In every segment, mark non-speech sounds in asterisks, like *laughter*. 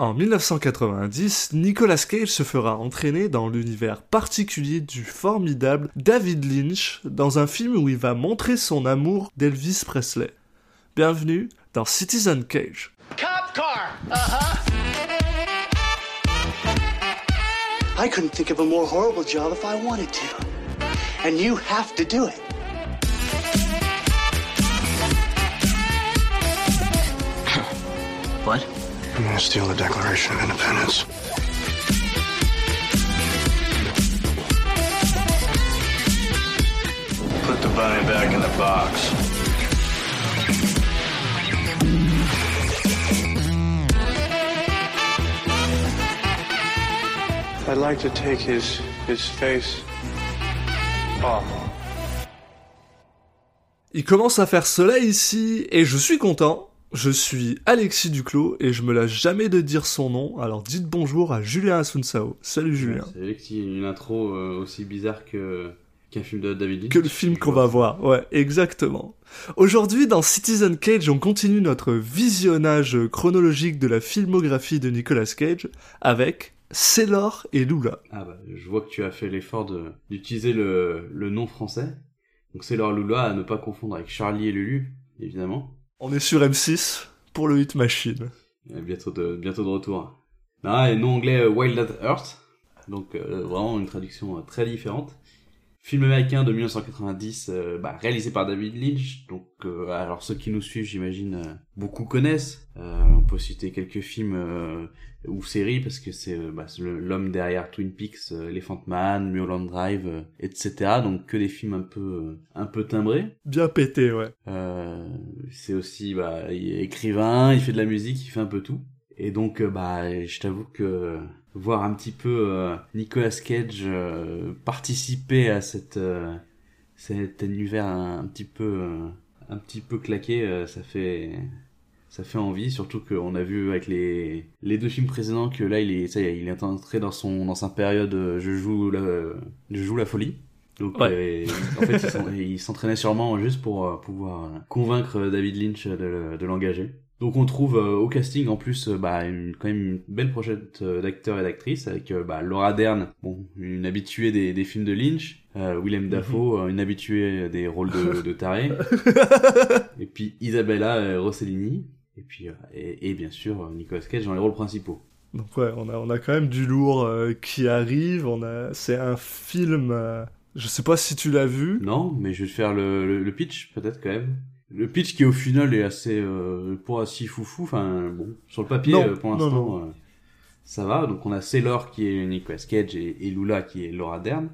En 1990, Nicolas Cage se fera entraîner dans l'univers particulier du formidable David Lynch dans un film où il va montrer son amour d'Elvis Presley. Bienvenue dans Citizen Cage. Cop car. Uh-huh. I couldn't think of a more horrible job if I wanted to. And you have to do it. what? I'm gonna steal the Declaration of Independence. Put the bunny back in the box. I'd like to take his, his face off. Il commence à faire soleil ici et je suis content je suis Alexis Duclos et je me lâche jamais de dire son nom, alors dites bonjour à Julien Asunsao. Salut Julien. C'est Alexis, une intro euh, aussi bizarre que qu'un film de David Lynch. Que le film qu'on va voir, ouais, exactement. Aujourd'hui, dans Citizen Cage, on continue notre visionnage chronologique de la filmographie de Nicolas Cage avec Sailor et Lula. Ah bah, je vois que tu as fait l'effort d'utiliser le, le nom français. Donc Sailor et Lula, à ne pas confondre avec Charlie et Lulu, évidemment. On est sur M6 pour le Hit Machine. bientôt, de, retour. Ah, et nom anglais euh, Wild Earth. Donc euh, vraiment une traduction euh, très différente. Film américain de 1990, bah, réalisé par David Lynch. Donc, alors ceux qui nous suivent, j'imagine, beaucoup connaissent. on peut citer quelques films ou séries parce que c'est bah, l'homme derrière Twin Peaks, Elephant Man, Mulholland Drive, etc. Donc que des films un peu un peu timbrés. Bien pété, ouais. c'est aussi bah, il est écrivain, il fait de la musique, il fait un peu tout. Et donc, bah, je t'avoue que voir un petit peu euh, Nicolas Cage euh, participer à cette euh, cet univers un, petit peu un petit peu claqué ça fait ça fait envie. Surtout qu'on a vu avec les les deux films précédents que là il est ça il est entré dans son dans sa période je joue la je joue la folie. Donc en fait il s'entraînait sûrement juste pour pouvoir convaincre David Lynch de, de l'engager donc on trouve euh, au casting en plus euh, bah, une, quand même une belle prochette euh, d'acteurs et d'actrices avec bah, Laura Dern, bon, une habituée des, des films de Lynch, Willem mhm. Dafoe, une habituée des rôles de, de taré, *laughs* et puis Isabella Rossellini, et puis et, et, bien sûr Nicolas Cage dans les rôles principaux. Donc ouais, on a on a quand même du lourd qui arrive. On a c'est un film. je sais pas si tu l'as vu. Non, mais je vais te faire le, le pitch peut-être quand même. Le pitch qui au final est assez euh, pas si foufou. Enfin bon, sur le papier euh, pour l'instant euh, ça va. Donc on a Sailor qui est Nicolas Cage et, Lula qui est Laura Dern,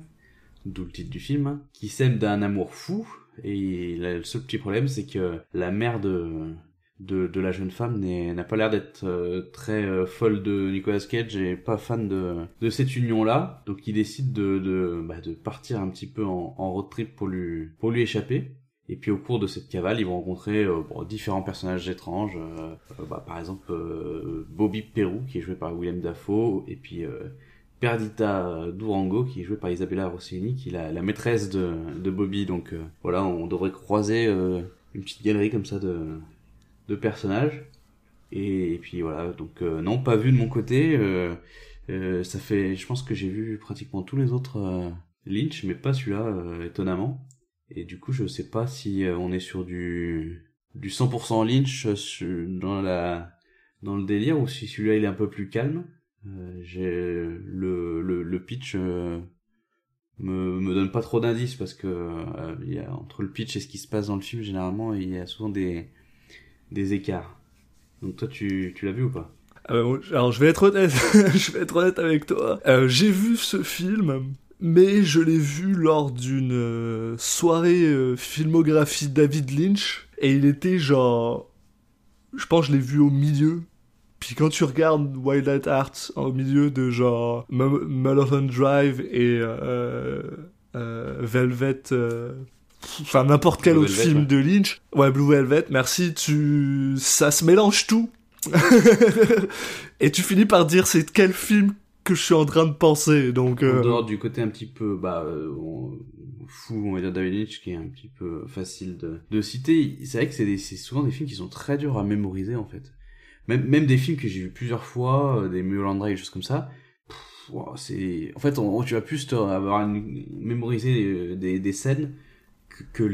d'où le titre du film, hein, qui s'aiment d'un amour fou. Et le seul petit problème c'est que la mère de de, de la jeune femme n'a pas l'air d'être euh, très folle de Nicolas Cage et pas fan de, de cette union-là. Donc il décide de, de, bah, de partir un petit peu en, en road trip pour lui, pour lui échapper. Et puis au cours de cette cavale, ils vont rencontrer euh, différents personnages étranges. Euh, euh, bah, par exemple, Bobby Perou, qui est joué par William Dafoe, et puis Perdita Durango, qui est joué par Isabella Rossellini, qui est la, maîtresse de, Bobby. Donc voilà, on devrait croiser une petite galerie comme ça de, de personnages. Et, puis voilà, donc non, pas vu de mon côté. ça fait, je pense que j'ai vu pratiquement tous les autres Lynch, mais pas celui-là, étonnamment. Et du coup, je sais pas si euh, on est sur du du 100% Lynch euh, dans la dans le délire ou si celui-là il est un peu plus calme. Euh, j'ai le, le, le pitch me me donne pas trop d'indices parce que il y a entre le pitch et ce qui se passe dans le film généralement il y a souvent des des écarts. Donc toi tu tu l'as vu ou pas? Alors je vais être honnête, *laughs* je vais être honnête avec toi. j'ai vu ce film mais je l'ai vu lors d'une euh, soirée euh, filmographie David Lynch, et il était genre... Je pense que je l'ai vu au milieu. Puis quand tu regardes Wild at Heart au milieu de genre Mulholland Drive et euh, euh Velvet... Enfin, n'importe quel autre film de Lynch. Ouais, Blue Velvet, merci, tu... Ça se mélange tout. *laughs* et tu finis par dire c'est quel film que je suis en train de penser. Donc, euh... En dehors du côté un petit peu bah, euh, fou, on va dire David Lynch, qui est un petit peu facile de, de citer, c'est vrai que c'est souvent des films qui sont très durs à mémoriser en fait. même même des films que j'ai vu plusieurs fois, des Mulholland des choses comme ça. c'est en fait tu vas plus avoir une, mémoriser des, des scènes que,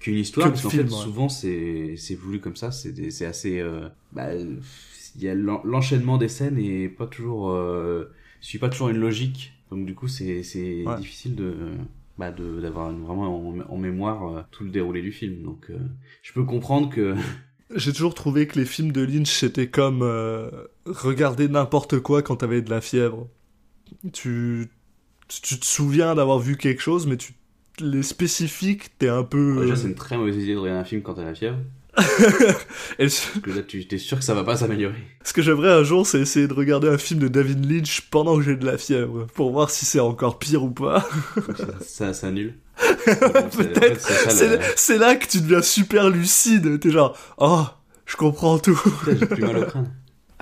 que, l'histoire parce qu'en fait souvent c'est c'est voulu comme ça c'est c'est assez euh, bah il y a l'enchaînement des scènes et pas toujours euh, suit pas toujours une logique donc du coup c'est c'est difficile de bah de d'avoir vraiment en, mémoire euh, tout le déroulé du film donc euh, je peux comprendre que *laughs* j'ai toujours trouvé que les films de Lynch c'était comme regarder n'importe quoi quand t'avais de la fièvre tu tu te souviens d'avoir vu quelque chose mais tu les spécifiques, t'es un peu. déjà, c'est une très mauvaise idée de regarder un film quand t'as la fièvre. *laughs* Parce que là, tu es sûr que ça va pas s'améliorer. Ce que j'aimerais un jour, c'est essayer de regarder un film de David Lynch pendant que j'ai de la fièvre, pour voir si c'est encore pire ou pas. ça, ça annule. Peut-être. C'est là que tu deviens super lucide. T'es genre, oh, je comprends tout. J'ai plus mal au crâne.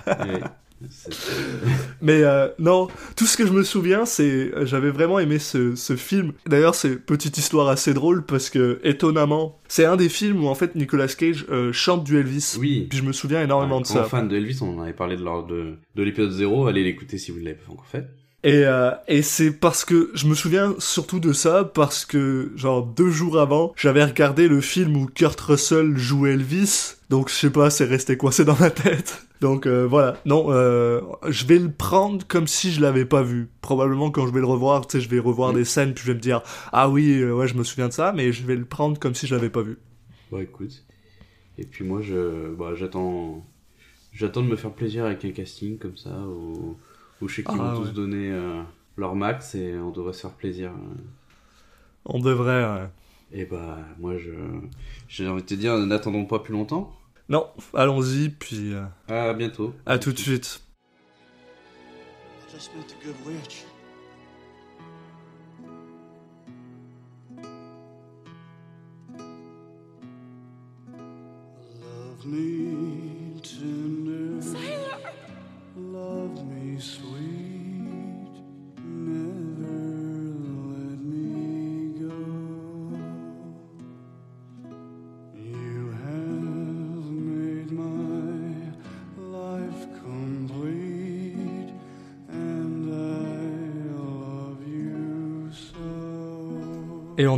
*laughs* *laughs* Mais euh, non, tout ce que je me souviens, c'est j'avais vraiment aimé ce, ce film. D'ailleurs, c'est petite histoire assez drôle parce que étonnamment, c'est un des films où en fait Nicolas Cage euh, chante du Elvis. Oui. Puis je me souviens énormément de ça. fan de Elvis, on en avait parlé de lors de, de l'épisode 0. Allez l'écouter si vous ne l'avez pas encore fait. Et, euh, et c'est parce que je me souviens surtout de ça parce que genre deux jours avant, j'avais regardé le film où Kurt Russell joue Elvis. Donc je sais pas, c'est resté coincé dans ma tête. Donc euh, voilà, non, euh, je vais le prendre comme si je l'avais pas vu. Probablement quand je vais le revoir, tu sais, je vais revoir mm. des scènes puis je vais me dire ah oui, euh, ouais, je me souviens de ça, mais je vais le prendre comme si je l'avais pas vu. Bah écoute, et puis moi je, bah j'attends, j'attends de me faire plaisir avec un casting comme ça ou où je sais qu'ils vont ah, tous donner leur max et on devrait se faire plaisir. Euh. On devrait, ouais. Et bah, moi, je j'ai envie de te dire, n'attendons pas plus longtemps. Non, allons-y, puis. Euh, à bientôt. À tout de suite.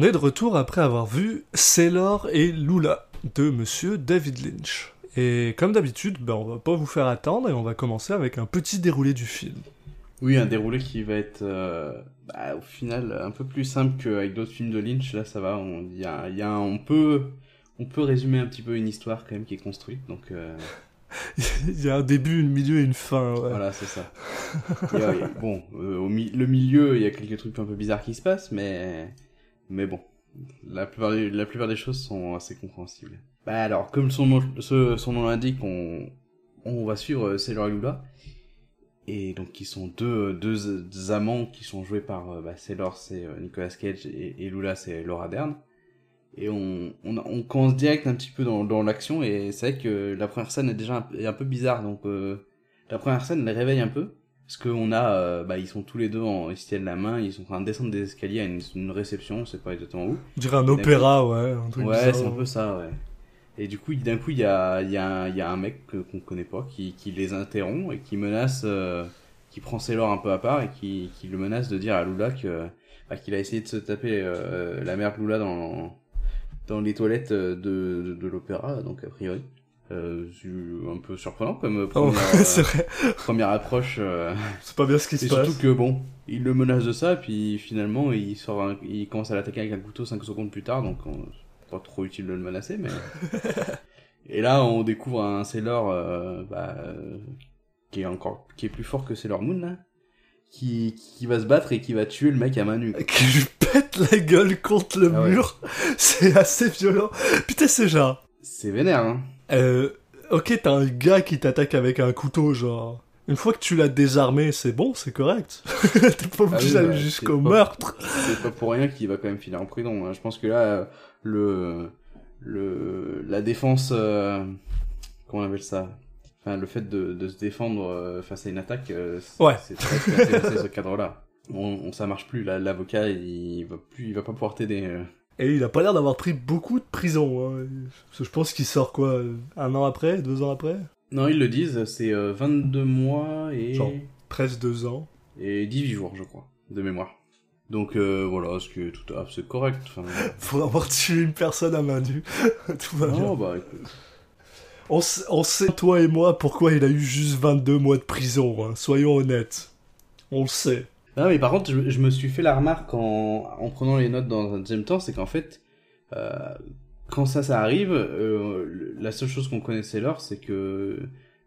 On est de retour après avoir vu Sailor et Lula de Monsieur David Lynch. Et comme d'habitude, ben, on va pas vous faire attendre et on va commencer avec un petit déroulé du film. Oui, un déroulé qui va être euh, bah, au final un peu plus simple qu'avec d'autres films de Lynch. Là, ça va. On, y a, y a on peut, on peut résumer un petit peu une histoire quand même qui est construite. Donc, euh... *laughs* il y a un début, un milieu et une fin. Ouais. Voilà, c'est ça. bon, euh, au le milieu, il y a quelques trucs un peu bizarres qui se passent, mais, mais bon, la plupart, la plupart des choses sont assez compréhensibles. Bah alors, comme son nom, son nom l'indique, on, on va suivre euh, Sailor et Lula. Et donc, qui sont deux, deux, amants qui sont joués par euh, bah, Sailor, c'est euh, Nicolas Cage, et, Lula, c'est Laura Dern. Et on, on, commence direct un petit peu dans, dans l'action, et c'est vrai que la première scène est déjà un, est un peu bizarre. Donc, la première scène les réveille un peu. Parce qu'on a, bah, ils sont tous les deux en, ils se tiennent la main, ils sont en train de descendre des escaliers à une, une réception, on sait pas exactement où. On dirait un opéra, ouais. Un truc ouais, c'est un peu ça, ouais. Et du coup, d'un coup, il y a, y, a, y a un mec qu'on connaît pas qui, qui les interrompt et qui menace, euh, qui prend Sailor un peu à part et qui, qui le menace de dire à Lula que bah, qu'il a essayé de se taper euh, la mère de Lula dans, dans les toilettes de, de, l'opéra, donc a priori. Euh, un peu surprenant comme oh, première, *laughs* première approche. Euh, c'est pas bien ce qui se passe. Surtout que bon, il le menace de ça, puis finalement il sort, il commence à l'attaquer avec un couteau 5 secondes plus tard, donc pas trop utile de le menacer, mais. *laughs* et là, on découvre un Sailor euh, bah, qui est encore qui est plus fort que Sailor Moon là, qui qui va se battre et qui va tuer le mec à main nue. Qui lui pète la gueule contre le ah mur. *laughs* C'est assez violent. Putain, c'est genre. C'est vénère, hein. Euh, ok, t'as un gars qui t'attaque avec un couteau, genre. Une fois que tu l'as désarmé, c'est bon, c'est correct. *laughs* T'es pas ah obligé d'aller bah, jusqu'au meurtre. C'est pas pour rien qu'il va quand même filer en prison. Hein. Je pense que là, le, le, la défense, euh, comment on appelle ça? Enfin, le fait de, de se défendre euh, face à une attaque, euh, ouais. c'est très *laughs* ce cadre-là. On, ça marche plus. L'avocat, il va plus, il va pas pouvoir t'aider. Euh. Et il a pas l'air d'avoir pris beaucoup de prison. Hein. Je pense qu'il sort quoi Un an après Deux ans après? Non, ils le disent, c'est 22 mois et... Genre, presque deux ans. Et 18 jours, je crois, de mémoire. Donc voilà, ce qui est tout à fait correct. Enfin... *laughs* Faut avoir tué une personne à main nue. *laughs* tout va bien. bah écoute... On, sait, toi et moi, pourquoi il a eu juste 22 mois de prison, hein. soyons honnêtes. On le sait. Non, mais par contre, je, me suis fait la remarque en, en, prenant les notes dans un deuxième temps, c'est qu'en fait, euh, quand ça, ça arrive, euh, la seule chose qu'on connaissait lors, c'est que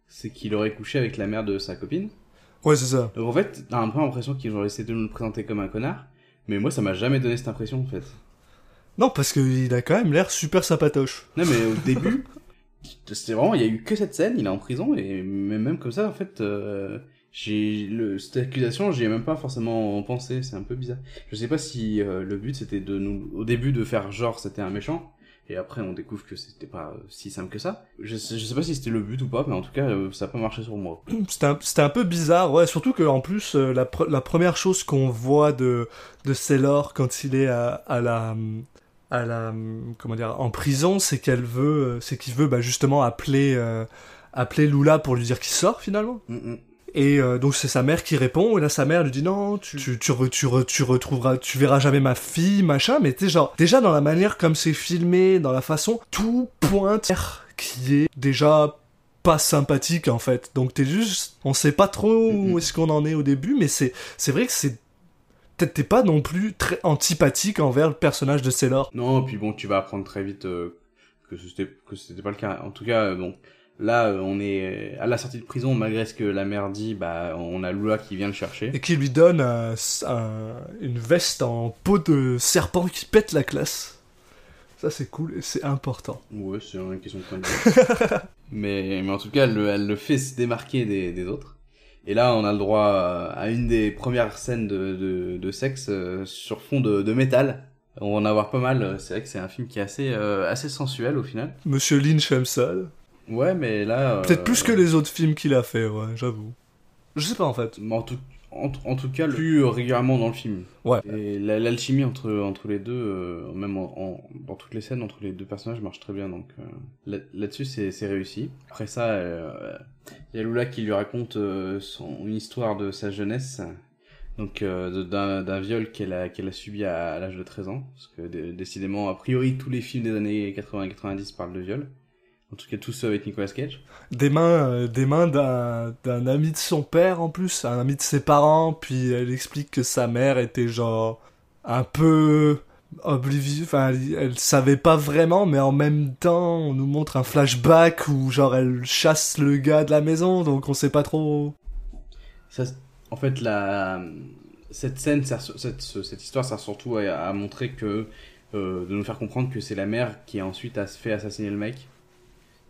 c'est qu'il aurait couché avec la mère de sa copine. Ouais, c'est ça. Donc en fait, t'as un peu l'impression qu'ils ont essayé de nous le présenter comme un connard, mais moi, ça m'a jamais donné cette impression, en fait. Non, parce qu'il a quand même l'air super sympatoche. Non, mais au début, *laughs* c'était vraiment, il y a eu que cette scène, il est en prison, et même comme ça, en fait, euh, j'ai le cette accusation j'y ai même pas forcément pensé c'est un peu bizarre. Je sais pas si euh, le but c'était de nous au début de faire genre c'était un méchant et après on découvre que c'était pas si simple que ça. Je sais, je sais pas si c'était le but ou pas mais en tout cas euh, ça a pas marché sur moi. *clears throat* C'était un, c'était un peu bizarre ouais surtout que en plus euh, la, la première chose qu'on voit de de Sailor quand il est à, à la à la comment dire en prison c'est qu'elle veut c'est qu'il veut bah, justement appeler appeler Lula pour lui dire qu'il sort finalement. Mm, mm. Et euh, donc c'est sa mère qui répond, et là sa mère lui dit non, tu, tu, tu, tu, tu retrouveras, tu verras jamais ma fille, machin, mais tu genre, déjà dans la manière comme c'est filmé, dans la façon, tout pointe qui est déjà pas sympathique en fait. Donc t'es juste, on sait pas trop où est-ce qu'on en est au début, mais c'est, c'est vrai que c'est peut-être t'es pas non plus très antipathique envers le personnage de Sailor. Non, puis bon, tu vas apprendre très vite euh, que c'était que c'était pas le cas. En tout cas, euh, Là, euh, on est à la sortie de prison, malgré ce que la mère dit, bah, on a Lula qui vient le chercher. Et qui lui donne une veste en peau de serpent qui pète la classe. Ça, c'est cool et c'est important. Ouais, c'est une question de point de vue. *laughs* mais, mais en tout cas, elle, le fait se démarquer des, autres. Et là, on a le droit à une des premières scènes de, de, sexe euh, sur fond de, de métal. On va en avoir pas mal. C'est vrai que c'est un film qui est assez, euh, assez sensuel au final. Monsieur Lynch aime ça. Ouais, mais là. Peut-être plus que euh, les autres films qu'il a fait, ouais, j'avoue. Je sais pas en fait. En tout, en, tout cas, plus régulièrement dans le film. Ouais. Et l'alchimie entre, entre les deux, euh, même en, dans toutes les scènes entre les deux personnages, marche très bien. Donc euh, là-dessus, c'est réussi. Après ça, il y a Lula qui lui raconte son, une histoire de sa jeunesse. Donc d'un viol qu'elle a, qu'elle a subi à, à l'âge de 13 ans. Parce que décidément, a priori, tous les films des années 80-90 parlent de viol. En tout cas, tout ça avec Nicolas Cage. Des mains, euh, des mains d'un ami de son père en plus, un ami de ses parents. Puis elle explique que sa mère était genre un peu oblivieux. Enfin, elle, savait pas vraiment, mais en même temps, on nous montre un flashback où genre elle chasse le gars de la maison, donc on sait pas trop. Ça, en fait, la cette scène, cette, cette histoire sert surtout à, montrer que euh, de nous faire comprendre que c'est la mère qui ensuite a fait assassiner le mec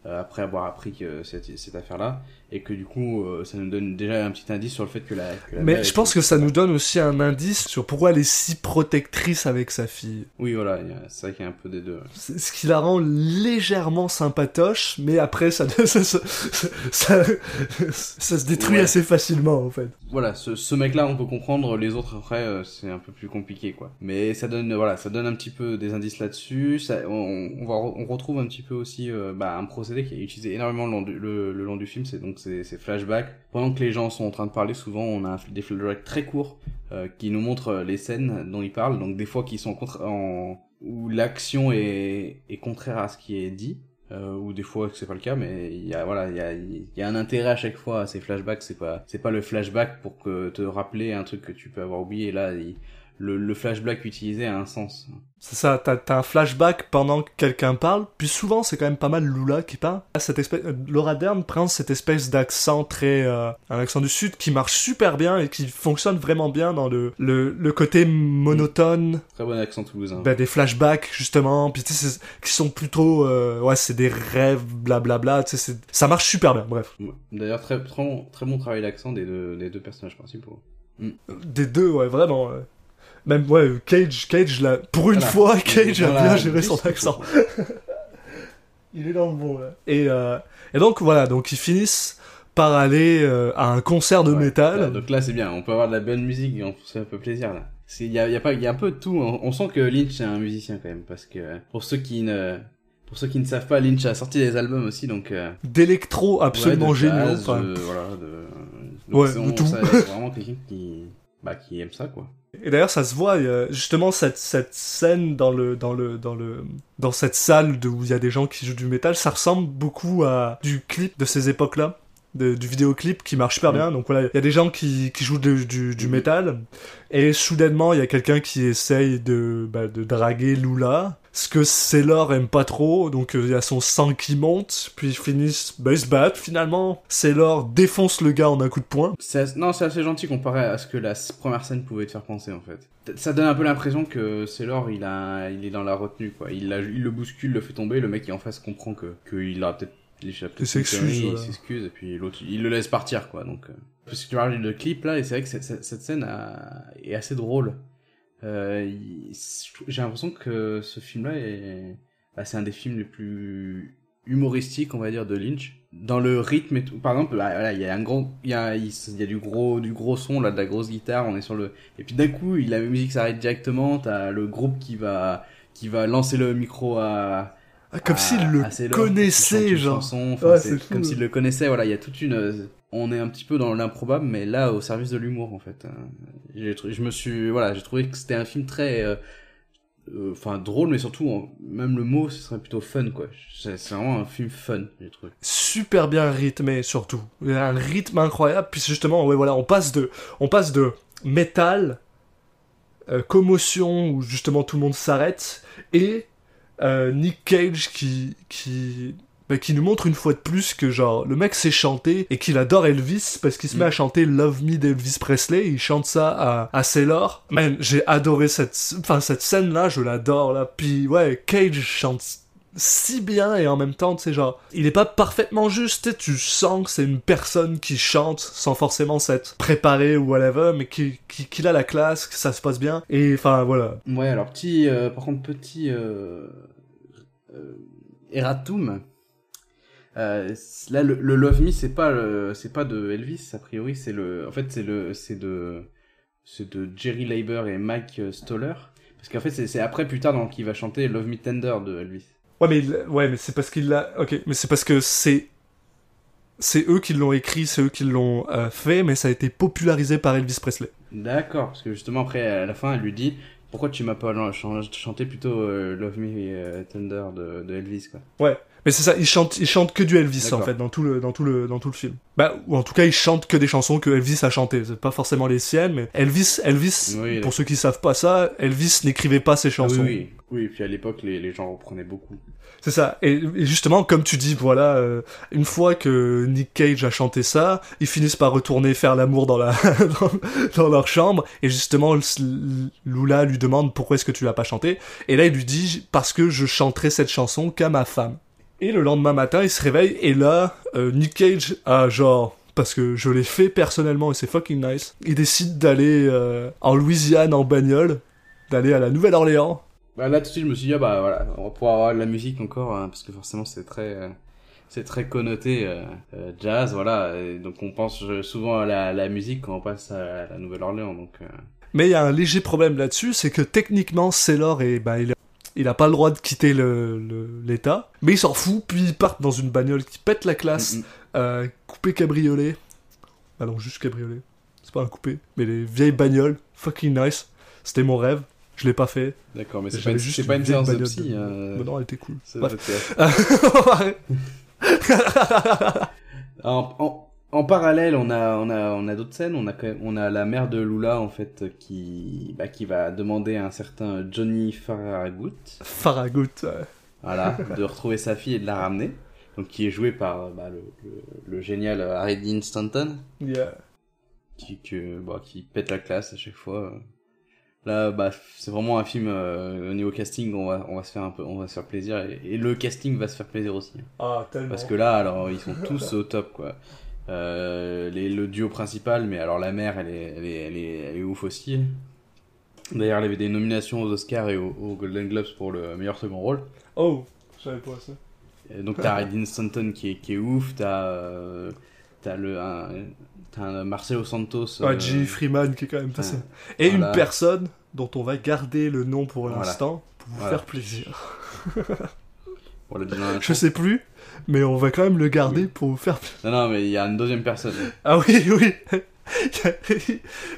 après avoir appris que cette, cette affaire-là, et que du coup, euh, ça nous donne déjà un petit indice sur le fait que la. Mais je pense que ça nous donne aussi un indice sur pourquoi elle est si protectrice avec sa fille. Oui, voilà, c'est vrai qu'il y a un peu des deux. Ce qui la rend légèrement sympatoche, mais après, ça, *laughs* ça, ça, ça, se détruit assez facilement, en fait. Voilà, ce, ce mec-là, on peut comprendre, les autres, après, euh, c'est un peu plus compliqué, quoi. Mais ça donne, voilà, ça donne un petit peu des indices là-dessus. On, on, va, on retrouve un petit peu aussi bah, un procès qui est utilisé énormément le long du, le, long du film, c'est donc ces, flashbacks. Pendant que les gens sont en train de parler, souvent on a des flashbacks très courts euh, qui nous montrent euh, les scènes dont ils parlent, donc des fois qui sont en, où l'action est, est contraire à ce qui est dit. Euh, ou des fois c'est pas le cas mais il y a voilà il y a, y a un intérêt à chaque fois à ces flashbacks c'est pas c'est pas le flashback pour que te rappeler un truc que tu peux avoir oublié là le, le, flashback utilisé a un sens. C'est ça, t'as as un flashback pendant que quelqu'un parle, puis souvent c'est quand même pas mal Lula qui parle. Cette espèce, euh, Laura Dern prend cette espèce d'accent très, euh, un accent du sud qui marche super bien et qui fonctionne vraiment bien dans le, le, le côté monotone. Très bon accent toulousain. Ben, des flashbacks justement, puis tu sais, qui sont plutôt, euh, ouais, c'est des rêves, blablabla, tu sais, ça marche super bien, bref. D'ailleurs, très, très, bon, très bon travail d'accent des deux, des deux personnages principaux. Des deux, ouais, vraiment. Ouais. Même, ouais, Cage, Cage, là, pour une fois, Cage a bien géré son accent. *laughs* Il est dans le bon, là. Et, euh, et donc, voilà, donc ils finissent par aller euh, à un concert de métal. donc là, c'est bien, on peut avoir de la bonne musique, on se fait un peu plaisir, là. Il y a, y, a pas, y a un peu de tout, on, sent que Lynch est un musicien, quand même, parce que pour ceux qui ne pour ceux qui ne savent pas, Lynch a sorti des albums aussi, donc. Euh, D'électro absolument ouais. Enfin... voilà, de. ouais, de tout. vraiment quelqu'un qui, bah, qui aime ça, quoi. Et d'ailleurs, ça se voit, justement, cette, cette scène dans le, dans le, dans le, dans cette salle où il y a des gens qui jouent du métal, ça ressemble beaucoup à du clip de ces époques-là du vidéoclip qui marche super bien. Donc voilà, il y a des gens qui, qui jouent du, du, métal et soudainement il y a quelqu'un qui essaye de, bah, de draguer Lula. Ce que Sailor aime pas trop, donc euh, il y a son sang qui monte, puis ils finissent, bah ils se battent finalement. Sailor défonce le gars en un coup de poing. Non, c'est assez gentil comparé à ce que la première scène pouvait te faire penser en fait. Ça donne un peu l'impression que Sailor il, a... il est dans la retenue quoi. Il, il le bouscule, le fait tomber, le mec qui en face comprend que qu'il a peut-être il s'excuse, il s'excuse et puis l'autre il le laisse partir quoi. Donc euh. parce que tu parles de clip là et c'est vrai que cette, cette scène est assez drôle. Euh, J'ai l'impression que ce film là est bah, c'est un des films les plus humoristiques on va dire de Lynch dans le rythme et tout. Par exemple, bah, il y a un gros, il y a, il y a du gros, du gros son là, de la grosse guitare. On est sur le, et puis d'un coup, la musique s'arrête directement. T'as le groupe qui va, qui va lancer le micro à, ah, comme s'il le connaissait, genre. comme s'il le connaissait, voilà, il y a toute une... On est un petit peu dans l'improbable, mais là, au service de l'humour, en fait. Je me suis... Voilà, j'ai trouvé que c'était un film très... Euh, euh, enfin, drôle, mais surtout, même le mot, ce serait plutôt fun, quoi. C'est vraiment un film fun, j'ai trouvé. Super bien rythmé, surtout. Il y a un rythme incroyable, puis justement, ouais, voilà, on passe de... On passe de métal... Euh, commotion où justement tout le monde s'arrête et euh, Nick Cage qui, qui, bah, qui nous montre une fois de plus que genre le mec sait chanter et qu'il adore Elvis parce qu'il se met à mm. chanter Love Me d'Elvis Presley. Il chante ça à, à Sailor. Man, j'ai adoré cette, enfin cette scène là, je l'adore là. Puis ouais, Cage chante si bien et en même temps, tu sais, genre, il est pas parfaitement juste, tu sens que c'est une personne qui chante sans forcément s'être préparé ou whatever, mais qui, qui, a la classe, que ça se passe bien, et enfin, voilà. Ouais, alors, petit, euh, par contre, petit, euh, euh, erratum. Euh, là, le, Love Me, c'est pas, c'est pas de Elvis, a priori, c'est le, en fait, c'est le, c'est de, c'est de Jerry Leiber et Mike Stoller. Parce qu'en fait, c'est après, plus tard, donc, il va chanter Love Me Tender de Elvis. Ouais, mais, ouais, mais c'est parce qu'il l'a. Ok, mais c'est parce que c'est. C'est eux qui l'ont écrit, c'est eux qui l'ont euh, fait, mais ça a été popularisé par Elvis Presley. D'accord, parce que justement, après, à la fin, elle lui dit Pourquoi tu m'as pas chanté plutôt euh, Love Me euh, Tender de, de, Elvis, quoi? Ouais, mais c'est ça, il chante, il chante que du Elvis en fait dans tout le dans tout le dans tout le film. Bah ou en tout cas il chante que des chansons que Elvis a chantées, c'est pas forcément les siennes, mais Elvis Elvis pour ceux qui savent pas ça, Elvis n'écrivait pas ses chansons. Oui, oui, oui. puis à l'époque les, les gens reprenaient beaucoup. C'est ça. Et, justement, comme tu dis, voilà, euh, une fois que Nick Cage a chanté ça, ils finissent par retourner faire l'amour dans la *laughs* dans, leur chambre. Et justement, Lula lui demande pourquoi est-ce que tu l'as pas chanté. Et là, il lui dit parce que je chanterai cette chanson qu'à ma femme. Et le lendemain matin, il se réveille et là, euh, Nick Cage a genre parce que je l'ai fait personnellement et c'est fucking nice. Il décide d'aller euh, en Louisiane en bagnole, d'aller à la Nouvelle-Orléans bah, là tout de suite je me suis dit ah bah voilà on va pouvoir avoir de la musique encore hein, parce que forcément c'est très euh, c'est très connoté euh, euh, jazz voilà donc on pense souvent à la, la, musique quand on passe à la Nouvelle-Orléans donc mais il y a un léger problème là-dessus c'est que techniquement Sailor et bah il il a pas le droit de quitter le l'état mais il s'en fout puis il part dans une bagnole qui pète la classe coupé cabriolet. Ah non juste cabriolet. C'est pas un coupé mais les vieilles bagnoles fucking nice. C'était mon rêve je l'ai pas fait. D'accord, mais c'est pas, une, pas une séance de psy. Euh... non, elle était cool. *laughs* en, en, parallèle, on a, on a, on a d'autres scènes. On a, on a la mère de Lula, en fait, qui, bah, qui va demander à un certain Johnny Farragut. Farragut, Voilà, de retrouver sa fille et de la ramener. Donc, qui est joué par bah, le, le, génial Harry Dean Stanton. Yeah. Qui, que, bah, qui pète la classe à chaque fois. Là, bah, c'est vraiment un film euh, au niveau casting, on va, on va se faire un peu, on va se faire plaisir et, le casting va se faire plaisir aussi. Ah, tellement. Parce que là, alors, ils sont tous au top, quoi. Euh, les, le duo principal, mais alors la mère, elle est, elle est, elle est, elle est ouf aussi. D'ailleurs, elle avait des nominations aux Oscars et aux, Golden Globes pour le meilleur second rôle. Oh, je savais pas ça. donc t'as Aiden Stanton qui est, qui est ouf, t'as euh, t'as le un, T'as Marcelo Santos. Ouais, G. Freeman qui est quand même passé. Et une personne dont on va garder le nom pour l'instant pour vous faire plaisir. *laughs* Je sais plus, mais on va quand même le garder pour vous faire. Non, non, mais il y a une deuxième personne. *laughs* Ah oui, oui. *laughs*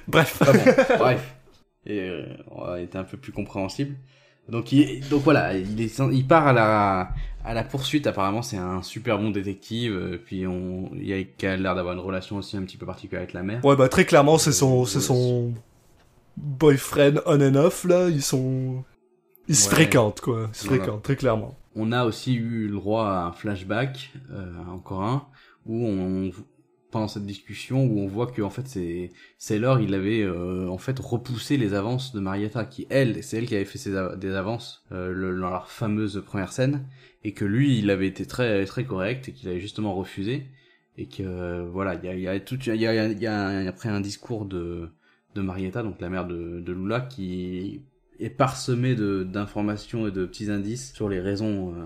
Bref. bref. Et euh, on a été un peu plus compréhensible. Donc, il, donc voilà, il, est, il part à la, à la poursuite. Apparemment, c'est un super bon détective. Euh, puis on, il a l'air d'avoir une relation aussi un petit peu particulière avec la mère. Ouais, bah très clairement, c'est son, c'est son boyfriend on and off là. Ils sont, ils se fréquentent quoi. Ils se fréquentent très clairement. On a aussi eu le droit à un flashback, euh, encore un, où on, pendant cette discussion où on voit que en fait c'est Sailor il avait euh, en fait repoussé les avances de Marietta qui elle c'est elle qui avait fait ses des avances euh, dans leur fameuse première scène et que lui il avait été très très correct et qu'il avait justement refusé et que euh, voilà il y a, y a tout il y a, y a après un discours de de Marietta donc la mère de, de Lula qui est parsemé de d'informations et de petits indices sur les raisons euh,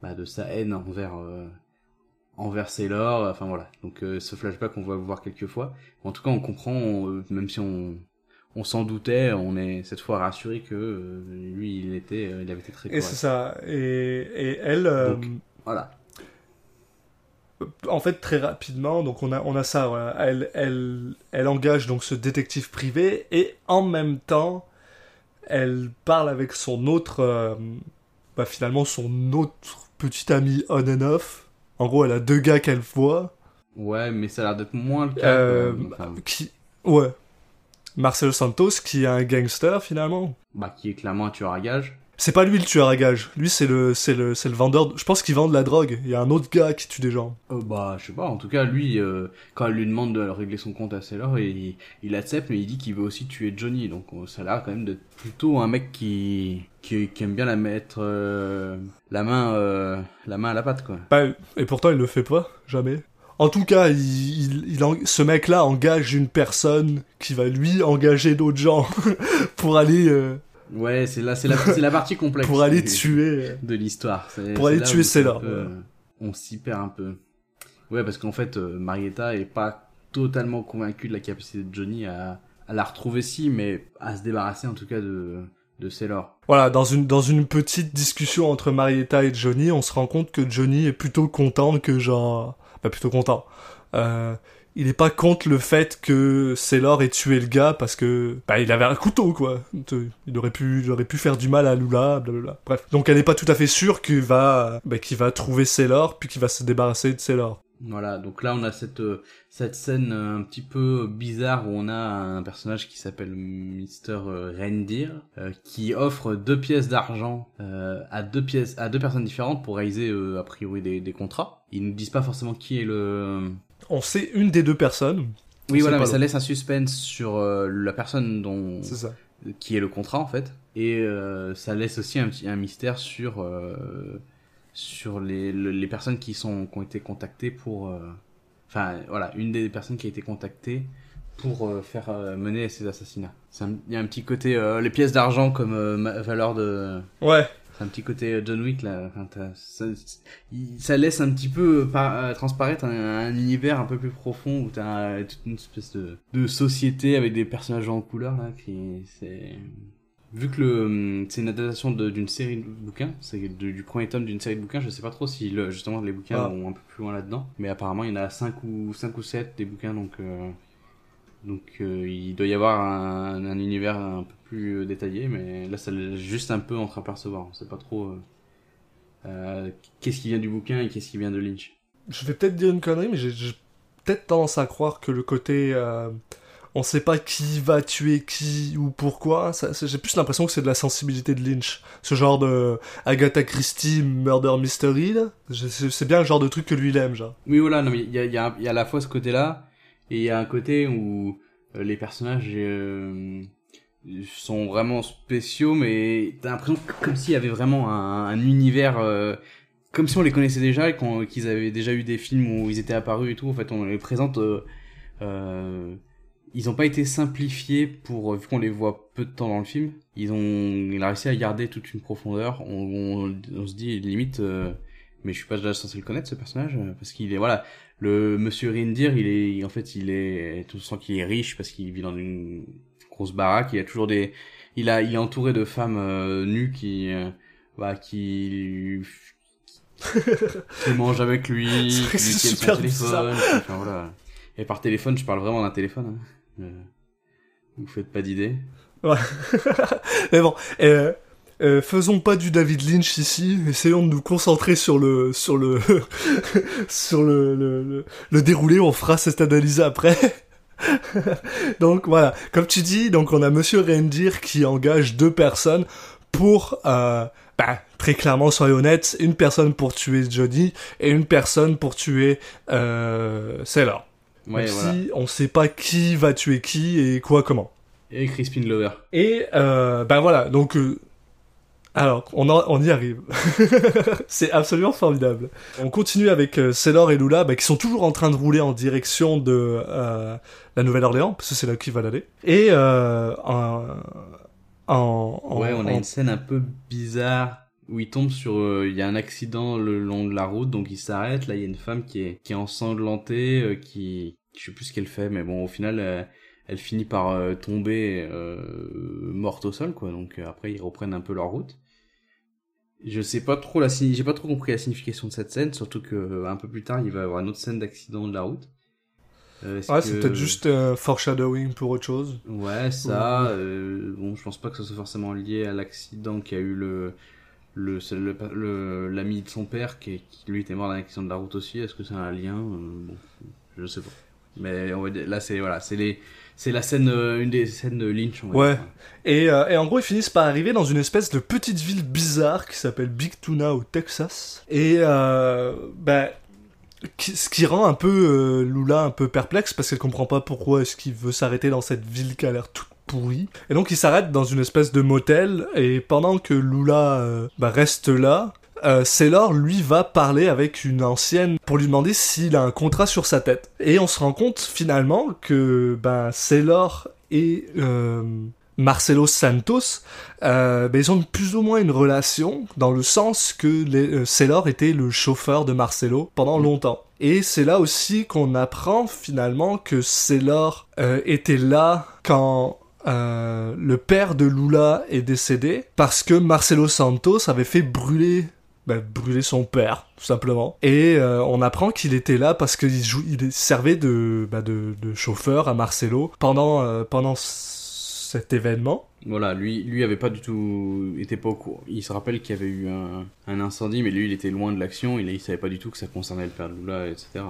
bah, de sa haine envers envers Sailor, enfin voilà. Donc euh, ce flashback on va voir quelques fois. En tout cas on comprend, euh, même si on, on s'en doutait, on est cette fois rassuré que euh, lui il était, il avait été très correct. Et c'est ça. Et, et elle. Donc, voilà. En fait très rapidement, donc on a on a ça. Voilà. Elle elle elle engage donc ce détective privé et en même temps elle parle avec son autre, bah finalement son autre petit ami on and off en gros, elle a deux gars qu'elle voit. Ouais, mais ça a l'air d'être moins le cas. Euh, qui... Ouais. Marcelo Santos, qui est un gangster finalement. Bah, qui est clairement un tueur à gages. C'est pas lui le tueur à gages. Lui, c'est le, c'est le, c'est le vendeur. Je pense qu'il vend de la drogue. Il y a un autre gars qui tue des gens. Euh, bah, je sais pas. En tout cas, lui, euh, quand elle lui demande de régler son compte à Sailor, il, il accepte, mais il dit qu'il veut aussi tuer Johnny. Donc, euh, ça a l'air quand même d'être plutôt un mec qui, qui, aime bien la mettre euh, la main, la main à la patte, quoi. Bah, et pourtant, il le fait pas, jamais. En tout cas, il, il, ce mec-là engage une personne qui va lui engager d'autres gens *laughs* pour aller Ouais, c'est là, c'est la, c'est la partie complexe. pour aller tuer. *laughs* De l'histoire. Pour aller tuer Cella. On s'y perd un peu. Ouais, parce qu'en fait, euh, Marietta est pas totalement convaincue de la capacité de Johnny à, à la retrouver si, mais à se débarrasser en tout cas de, de Sailor. Voilà, dans une, dans une petite discussion entre Marietta et Johnny, on se rend compte que Johnny est plutôt content que genre... Pas plutôt content. Euh, il est pas contre le fait que Sailor ait tué le gars parce que bah il avait un couteau quoi. Il aurait pu il aurait pu faire du mal à Lula blablabla. Bref. Donc elle est pas tout à fait sûre qu'il va bah, qu'il va trouver Sailor puis qu'il va se débarrasser de Sailor. Voilà, donc là on a cette euh, cette scène euh, un petit peu bizarre où on a un personnage qui s'appelle Mr Reindeer euh, qui offre deux pièces d'argent à deux pièces à deux personnes différentes pour réaliser a priori des, des contrats. Ils ne disent pas forcément qui est le on sait une des deux personnes. Oui, voilà, mais ça laisse un suspense sur la personne dont qui est le contrat en fait, et ça laisse aussi un, un mystère sur sur les, les personnes qui sont qui ont été contactées pour, enfin voilà, une des personnes qui a été contactée pour faire mener ces assassinats. Il y a un petit côté les pièces d'argent comme valeur de. Ouais un petit côté euh, John Wick là. ça, laisse un petit peu euh, transparaître un, univers un peu plus profond où t'as toute une espèce de, de société avec des personnages en couleur là qui c'est vu que le hum, c'est une adaptation d'une série de bouquins, c'est du premier tome d'une série de bouquins, je sais pas trop si le, justement les bouquins ah. vont un peu plus loin là-dedans, mais apparemment il y en a 5 ou 5 ou 7 des bouquins donc euh, donc euh, il doit y avoir un, un, univers un peu plus euh, détaillé, mais là ça juste un peu entre apercevoir. On sait pas trop euh, qu'est-ce qui vient du bouquin et qu'est-ce qui vient de Lynch. Je vais peut-être dire une connerie, mais j'ai peut-être tendance à croire que le côté on sait pas qui va tuer qui ou pourquoi, j'ai plus l'impression que c'est de la sensibilité de Lynch. Ce genre de Agatha Christie Murder Mystery, c'est bien le genre de truc que lui il aime, genre. Oui, voilà, il y a, y, a, à la fois ce côté-là et il y a un côté où euh, les personnages euh, sont vraiment spéciaux, mais t'as l'impression comme s'il y avait vraiment un, un univers, euh, comme si on les connaissait déjà et qu'ils avaient déjà eu des films où ils étaient apparus et tout. En fait, on les présente. Euh, ils n'ont pas été simplifiés pour vu qu'on les voit peu de temps dans le film. Ils ont, il a réussi à garder toute une profondeur. On, on, se dit limite, mais je suis pas déjà censé le connaître ce personnage parce qu'il est voilà le monsieur Rindir, il est, en fait, il est, tout sent qu'il est riche parce qu'il vit dans une grosse baraque. Il a toujours des, il a, il est entouré de femmes euh, nues qui, euh, bah, qui, *laughs* qui mange avec lui, qui lui super son téléphone. Enfin, voilà. Et par téléphone, je parle vraiment d'un téléphone. Hein. Euh, vous faites pas d'idée. Ouais. *laughs* Mais bon, euh, euh, faisons pas du David Lynch ici. Essayons de nous concentrer sur le sur le *laughs* sur le, le, déroulé. On fera cette analyse après. *laughs* donc voilà, comme tu dis, donc on a Monsieur Rendir qui engage deux personnes pour, bah, très clairement, soyons honnêtes, une personne pour tuer Johnny et une personne pour tuer euh, Sailor. Ouais, si on sait pas qui va tuer qui et quoi comment. Et Crispin Lover. Et euh, ben voilà, donc euh, alors on, on y arrive. *laughs* c'est absolument formidable. On continue avec euh, Sailor et Lula, bah, qui sont toujours en train de rouler en direction de euh, la Nouvelle-Orléans, parce que c'est là qu'ils veulent aller. Et en, en, ouais, on a une scène un peu bizarre où il tombe sur euh, il y a un accident le long de la route donc il s'arrête là il y a une femme qui est qui est ensanglantée euh, qui je sais plus ce qu'elle fait mais bon au final euh, elle finit par tomber morte au sol quoi donc après ils reprennent un peu leur route je sais pas trop la j'ai pas trop compris la signification de cette scène surtout que un peu plus tard il va y avoir une autre scène d'accident de la route ouais, c'est peut-être juste foreshadowing pour autre chose. Ouais, ça. bon, je pense pas que ce soit forcément lié à l'accident qui a eu le le le l'ami de son père qui, qui, lui était mort dans l'accident de la route aussi. Est-ce que c'est un lien euh, bon, je sais pas. Mais on va là c'est voilà c'est les c'est la scène euh, une des scènes de Lynch ouais. et, euh, et en gros ils finissent par arriver dans une espèce de petite ville bizarre qui s'appelle Big Tuna au Texas. Et euh, ben ce qui rend un peu Lula un peu perplexe parce qu'elle comprend pas pourquoi est-ce qu'il veut s'arrêter dans cette ville qui a l'air toute pourri. Et donc il s'arrête dans une espèce de motel, et pendant que Lula euh, bah, reste là, euh, Sailor, lui, va parler avec une ancienne pour lui demander s'il a un contrat sur sa tête. Et on se rend compte finalement que ben, Sailor et euh, Marcelo Santos, euh, ben, ils ont plus ou moins une relation dans le sens que les, Sailor était le chauffeur de Marcelo pendant mm. longtemps. Et c'est là aussi qu'on apprend finalement que Sailor était là quand euh, le père de Lula est décédé parce que Marcelo Santos avait fait brûler bah, brûler son père, tout simplement. Et euh, on apprend qu'il était là parce qu'il il servait de, bah, de, de, chauffeur à Marcelo pendant, euh, pendant cet événement. Voilà, lui, lui avait pas du tout, était pas au courant. Il se rappelle qu'il y avait eu un, un, incendie, mais lui, il était loin de l'action. Il, il savait pas du tout que ça concernait le père de Lula, etc.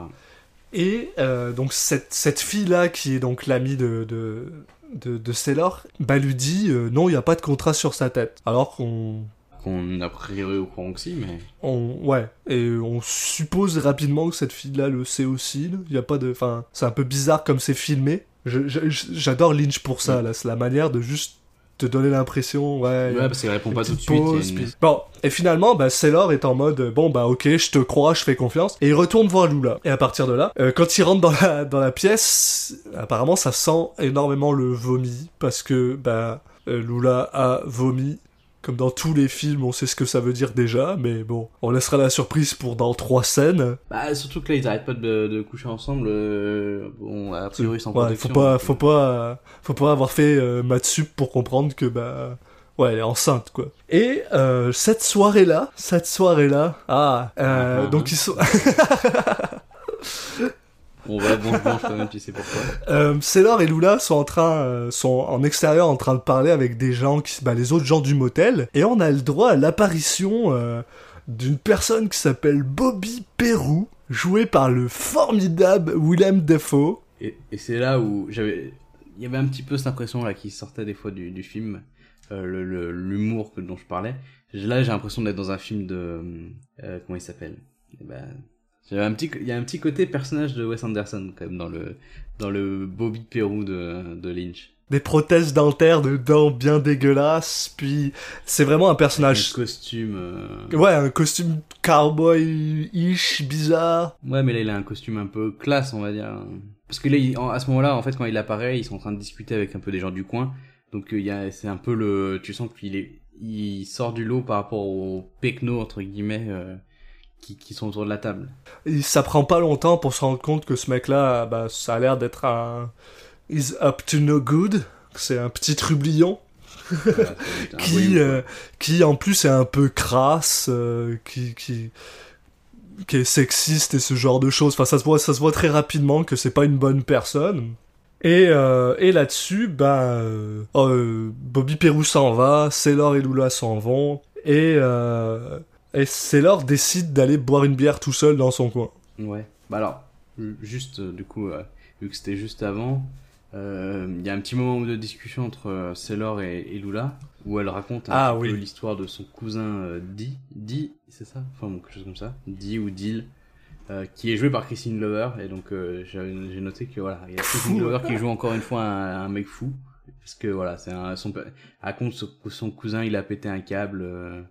Et donc cette, cette fille là, qui est donc l'amie de, de de, de Sailor, bah lui dit euh, non, il n'y a pas de contrat sur sa tête. Alors qu'on qu'on a priori au courant aussi, mais... On, ouais, et on suppose rapidement que cette fille-là le sait aussi, il y a pas de... Enfin, c'est un peu bizarre comme c'est filmé. J'adore Lynch pour ça, là, c'est la manière de juste te donner l'impression, ouais. Ouais, parce qu'il répond pas tout de suite. Bon, et finalement, bah, Sailor est en mode, bon, bah, ok, je te crois, je fais confiance. Et il retourne voir Lula. Et à partir de là, euh, quand il rentre dans la, dans la pièce, apparemment, ça sent énormément le vomi, parce que, bah, euh, Lula a vomi comme dans tous les films, on sait ce que ça veut dire déjà, mais bon, on laissera la surprise pour dans trois scènes. Bah, surtout que là, ils arrêtent pas de, de coucher ensemble, euh, bon, a priori sans ouais, Faut pas, faut pas, faut pas avoir fait euh, Matsup pour comprendre que, bah, ouais, elle est enceinte, quoi. Et euh, cette soirée-là, cette soirée-là, ah, euh, ah, donc ils sont... *laughs* On va bon quand même, tu sais pourquoi. Euh, et Lula sont en train, euh, sont en extérieur en train de parler avec des gens qui, bah, les autres gens du motel, et on a le droit à l'apparition euh, d'une personne qui s'appelle Bobby Perrou, joué par le formidable Willem Dafoe. Et, et c'est là où j'avais, il y avait un petit peu cette impression là qui sortait des fois du, du film, euh, l'humour dont je parlais. Là, j'ai l'impression d'être dans un film de, comment il s'appelle? Eh ben, un petit, il y a un petit côté personnage de Wes Anderson quand même dans le, dans le Bobby Perrou de, de Lynch. Des prothèses dentaires de dents bien dégueulasses, puis c'est vraiment un personnage. Un costume. Euh, ouais, un costume cowboy-ish, bizarre. Ouais, mais là il a un costume un peu classe, on va dire. Parce que là, à ce moment-là, en fait, quand il apparaît, ils sont en train de discuter avec un peu des gens du coin. Donc euh, il y a, c'est un peu le, tu sens qu'il est, il sort du lot par rapport au pecno entre guillemets. Euh, qui, sont autour de la table. Et ça prend pas longtemps pour se rendre compte que ce mec-là, bah, ça a l'air d'être un is up to no good. C'est un petit trublion. *laughs* qui, euh, qui en plus est un peu crasse, euh, qui, qui, qui est sexiste et ce genre de choses. Enfin, ça se voit, ça se voit très rapidement que c'est pas une bonne personne. Et, euh, et là-dessus, euh, Bobby Perrou s'en va, Sailor et Lula s'en vont, et, et Sailor décide d'aller boire une bière tout seul dans son coin. Ouais. Bah alors, juste, du coup, vu que c'était juste avant, il y a un petit moment de discussion entre Sailor et, et Lula, où elle raconte un ah, peu l'histoire de son cousin Di, Di, c'est ça? Enfin, quelque chose comme ça, Di ou Dil, euh, qui est joué par Christine Lover. Et donc euh, j'ai noté que voilà il y a Christine Lover qui joue encore une fois un, un mec fou. Parce que voilà c'est un son raconte son, son cousin il a pété un câble euh, euh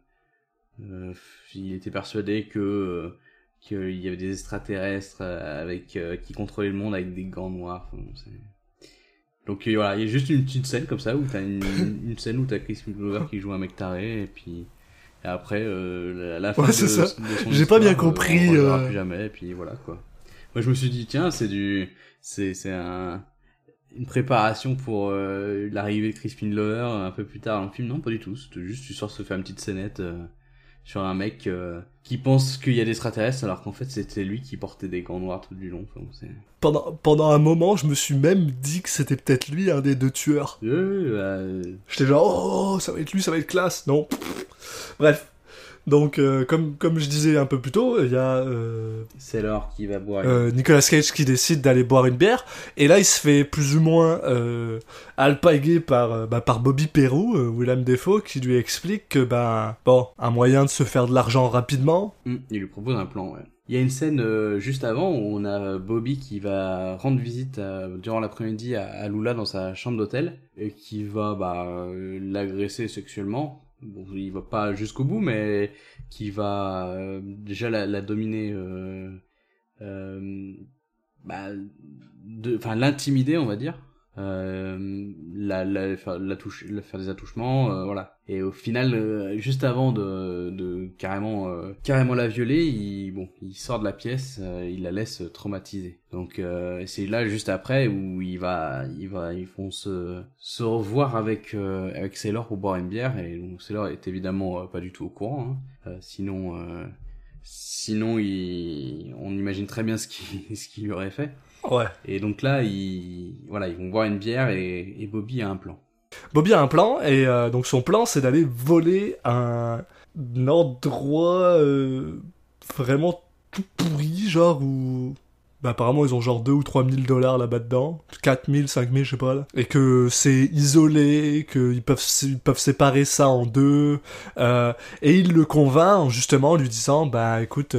il était persuadé que euh, qu'il y avait des extraterrestres avec qui contrôlaient le monde avec des gants noirs donc voilà il y a juste une petite scène comme ça où t'as une, une scène où t'as Christine Lover qui joue un mec taré et puis et après, euh, la, fin ouais, c'est ça. J'ai pas bien compris. On euh... plus jamais. Et puis voilà quoi. Moi, je me suis dit tiens, c'est du, c'est c'est un une préparation pour euh, l'arrivée de Crispin Lover un peu plus tard dans le film. Non, pas du tout. C'est juste tu sors se faire une petite scénette. Euh, sur un mec euh, qui pense qu'il y a des extraterrestres alors qu'en fait c'était lui qui portait des gants noirs tout du long. pendant, pendant un moment, je me suis même dit que c'était peut-être lui un des deux tueurs. bah... J'étais genre, oh, ça va être lui, ça va être classe. Non. Bref. Donc, euh, comme, comme je disais un peu plus tôt, il y a... Euh, c'est l'or qui va boire. Euh, Nicolas Cage qui décide d'aller boire une bière. Et là, il se fait plus ou moins alpaguer par, bah, par Bobby Perrou, Willem Defoe, qui lui explique que, bah, bon, un moyen de se faire de l'argent rapidement. Hum, il lui propose un plan, ouais. Il y a une scène juste avant où on a Bobby qui va rendre visite durant l'après-midi à, à, Lula dans sa chambre d'hôtel et qui va bah, l'agresser sexuellement bon, il va pas jusqu'au bout, mais qui va euh, déjà la, dominer, euh, euh, bah, enfin l'intimider, on va dire. Euh, la, la, faire, la touche, faire des attouchements, euh, voilà. Et au final, euh, juste avant de, de carrément, carrément la violer, il, bon, il sort de la pièce, il la laisse traumatisée. Donc c'est là juste après où il va, il va, ils vont se, se revoir avec avec Sailor pour boire une bière et donc Sailor est évidemment pas du tout au courant. Hein. sinon, sinon il, on imagine très bien ce qui *laughs* ce qu'il lui aurait fait. Ouais. Et donc là, ils, voilà, ils vont boire une bière et, et Bobby a un plan. Bobby a un plan et euh, donc son plan c'est d'aller voler un, endroit euh, vraiment tout pourri, genre où bah apparemment ils ont genre 2 ou 3 000 dollars là-bas dedans, 4 000, 5 000 je sais pas là, et que c'est isolé, qu'ils peuvent, ils peuvent séparer ça en deux, euh, et il le convainc justement en lui disant bah écoute,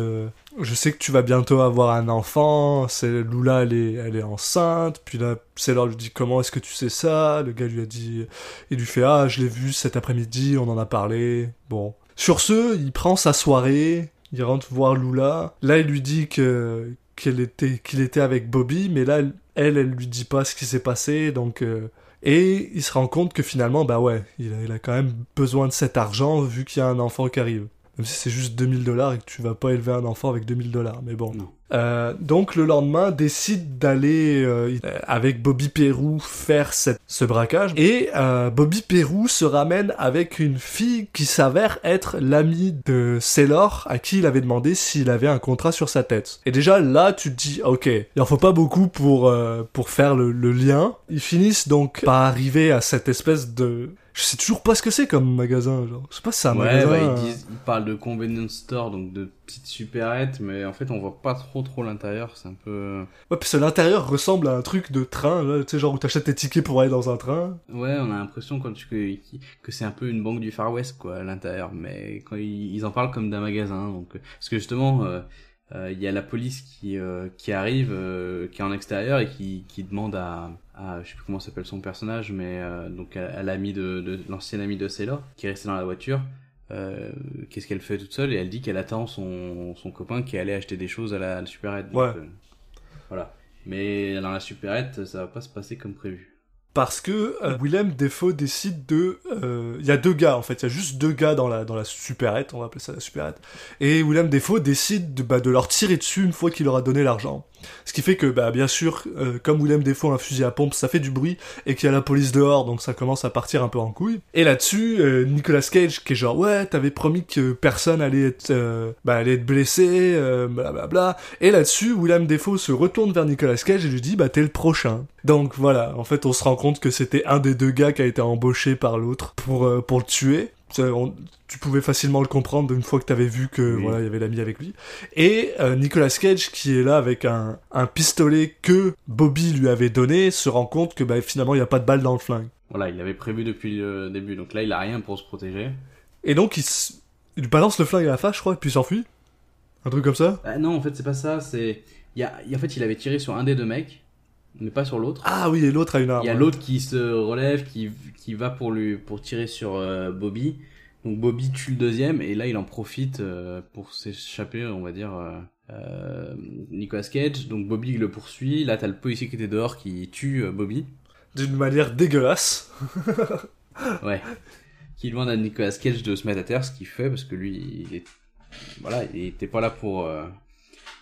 je sais que tu vas bientôt avoir un enfant, c'est Lula elle est, elle est enceinte, puis là Sailor lui dit comment est-ce que tu sais ça, le gars lui a dit, il lui fait ah je l'ai vu cet après-midi, on en a parlé, bon. Sur ce, il prend sa soirée, il rentre voir Lula. Là, il lui dit que qu'il était qu'il était avec Bobby, mais là, elle, elle lui dit pas ce qui s'est passé, donc. Euh, et il se rend compte que finalement, bah ouais, il a, il a quand même besoin de cet argent vu qu'il y a un enfant qui arrive. Même si c'est juste 2000 dollars et que tu vas pas élever un enfant avec 2000 dollars, mais bon. Non. Euh, donc le lendemain, décide d'aller euh, avec Bobby Perrou faire cette, ce braquage. Et euh, Bobby Perrou se ramène avec une fille qui s'avère être l'amie de Sailor, à qui il avait demandé s'il avait un contrat sur sa tête. Et déjà là, tu te dis, ok, il en faut pas beaucoup pour, euh, pour faire le, le lien. Ils finissent donc par arriver à cette espèce de je sais toujours pas ce que c'est comme magasin, genre. Je sais pas si c'est un ouais, magasin. Bah, ils, disent, ils parlent de convenience store, donc de petites supérettes, mais en fait, on voit pas trop trop l'intérieur, c'est un peu... Ouais, parce que l'intérieur ressemble à un truc de train, là, tu sais, genre où t'achètes tes tickets pour aller dans un train. Ouais, on a l'impression quand tu, que, que c'est un peu une banque du Far West, quoi, à l'intérieur, mais quand ils, ils, en parlent comme d'un magasin, donc... Parce que justement... Euh, euh, il y a la police qui euh, qui arrive, euh, qui est en extérieur et qui qui demande à, à je sais plus comment s'appelle son personnage, mais euh, donc à, à l'ami de, de l'ancien ami de Sailor qui est resté dans la voiture. Qu'est-ce qu'elle fait toute seule? Et elle dit qu'elle attend son son copain qui est allé acheter des choses à la, la supérette. Ouais. voilà. Mais dans la supérette, ça va pas se passer comme prévu. Parce que euh, Willem Defoe décide de... euh, Il y a deux gars, en fait. Il y a juste deux gars dans la, dans la supérette, on va appeler ça la supérette. Et Willem Defoe décide de, bah, de leur tirer dessus une fois qu'il leur a donné l'argent. Ce qui fait que, bah, bien sûr, euh, comme Willem Defoe a un fusil à pompe, ça fait du bruit, et qu'il y a la police dehors, donc ça commence à partir un peu en couille. Et là-dessus, Nicolas Cage, qui est genre, ouais, t'avais promis que personne allait être, bah, allait être blessé, blablabla. Et là-dessus, Willem Defoe se retourne vers Nicolas Cage et lui dit, bah, t'es le prochain. Donc voilà, en fait, on se rend compte que c'était un des deux gars qui a été embauché par l'autre pour, euh, pour le tuer. On- tu pouvais facilement le comprendre une fois que t'avais vu que Oui. voilà il y avait l'ami avec lui. Et euh, Nicolas Cage qui est là avec un, un pistolet que Bobby lui avait donné se rend compte que bah, finalement il n'y a pas de balle dans le flingue. Voilà, il avait prévu depuis le début, donc là il a rien pour se protéger. et donc il, s- il balance le flingue à la face je crois et puis s'enfuit. Un truc comme ça. Ah non, en fait c'est pas ça, c'est... Il y a- En fait il avait tiré sur un des deux mecs, mais pas sur l'autre. ah oui et l'autre a une arme Il y a l'autre qui se relève, qui, qui va pour lui pour tirer sur euh, Bobby. Donc Bobby tue le deuxième et là il en profite euh, pour s'échapper, on va dire, euh, Nicolas Cage. Donc Bobby le poursuit. Là t'as le policier qui était dehors qui tue Bobby. d'une manière dégueulasse *laughs* Ouais. qui demande à Nicolas Cage de se mettre à terre, ce qu'il fait parce que lui il est voilà, il était pas là pour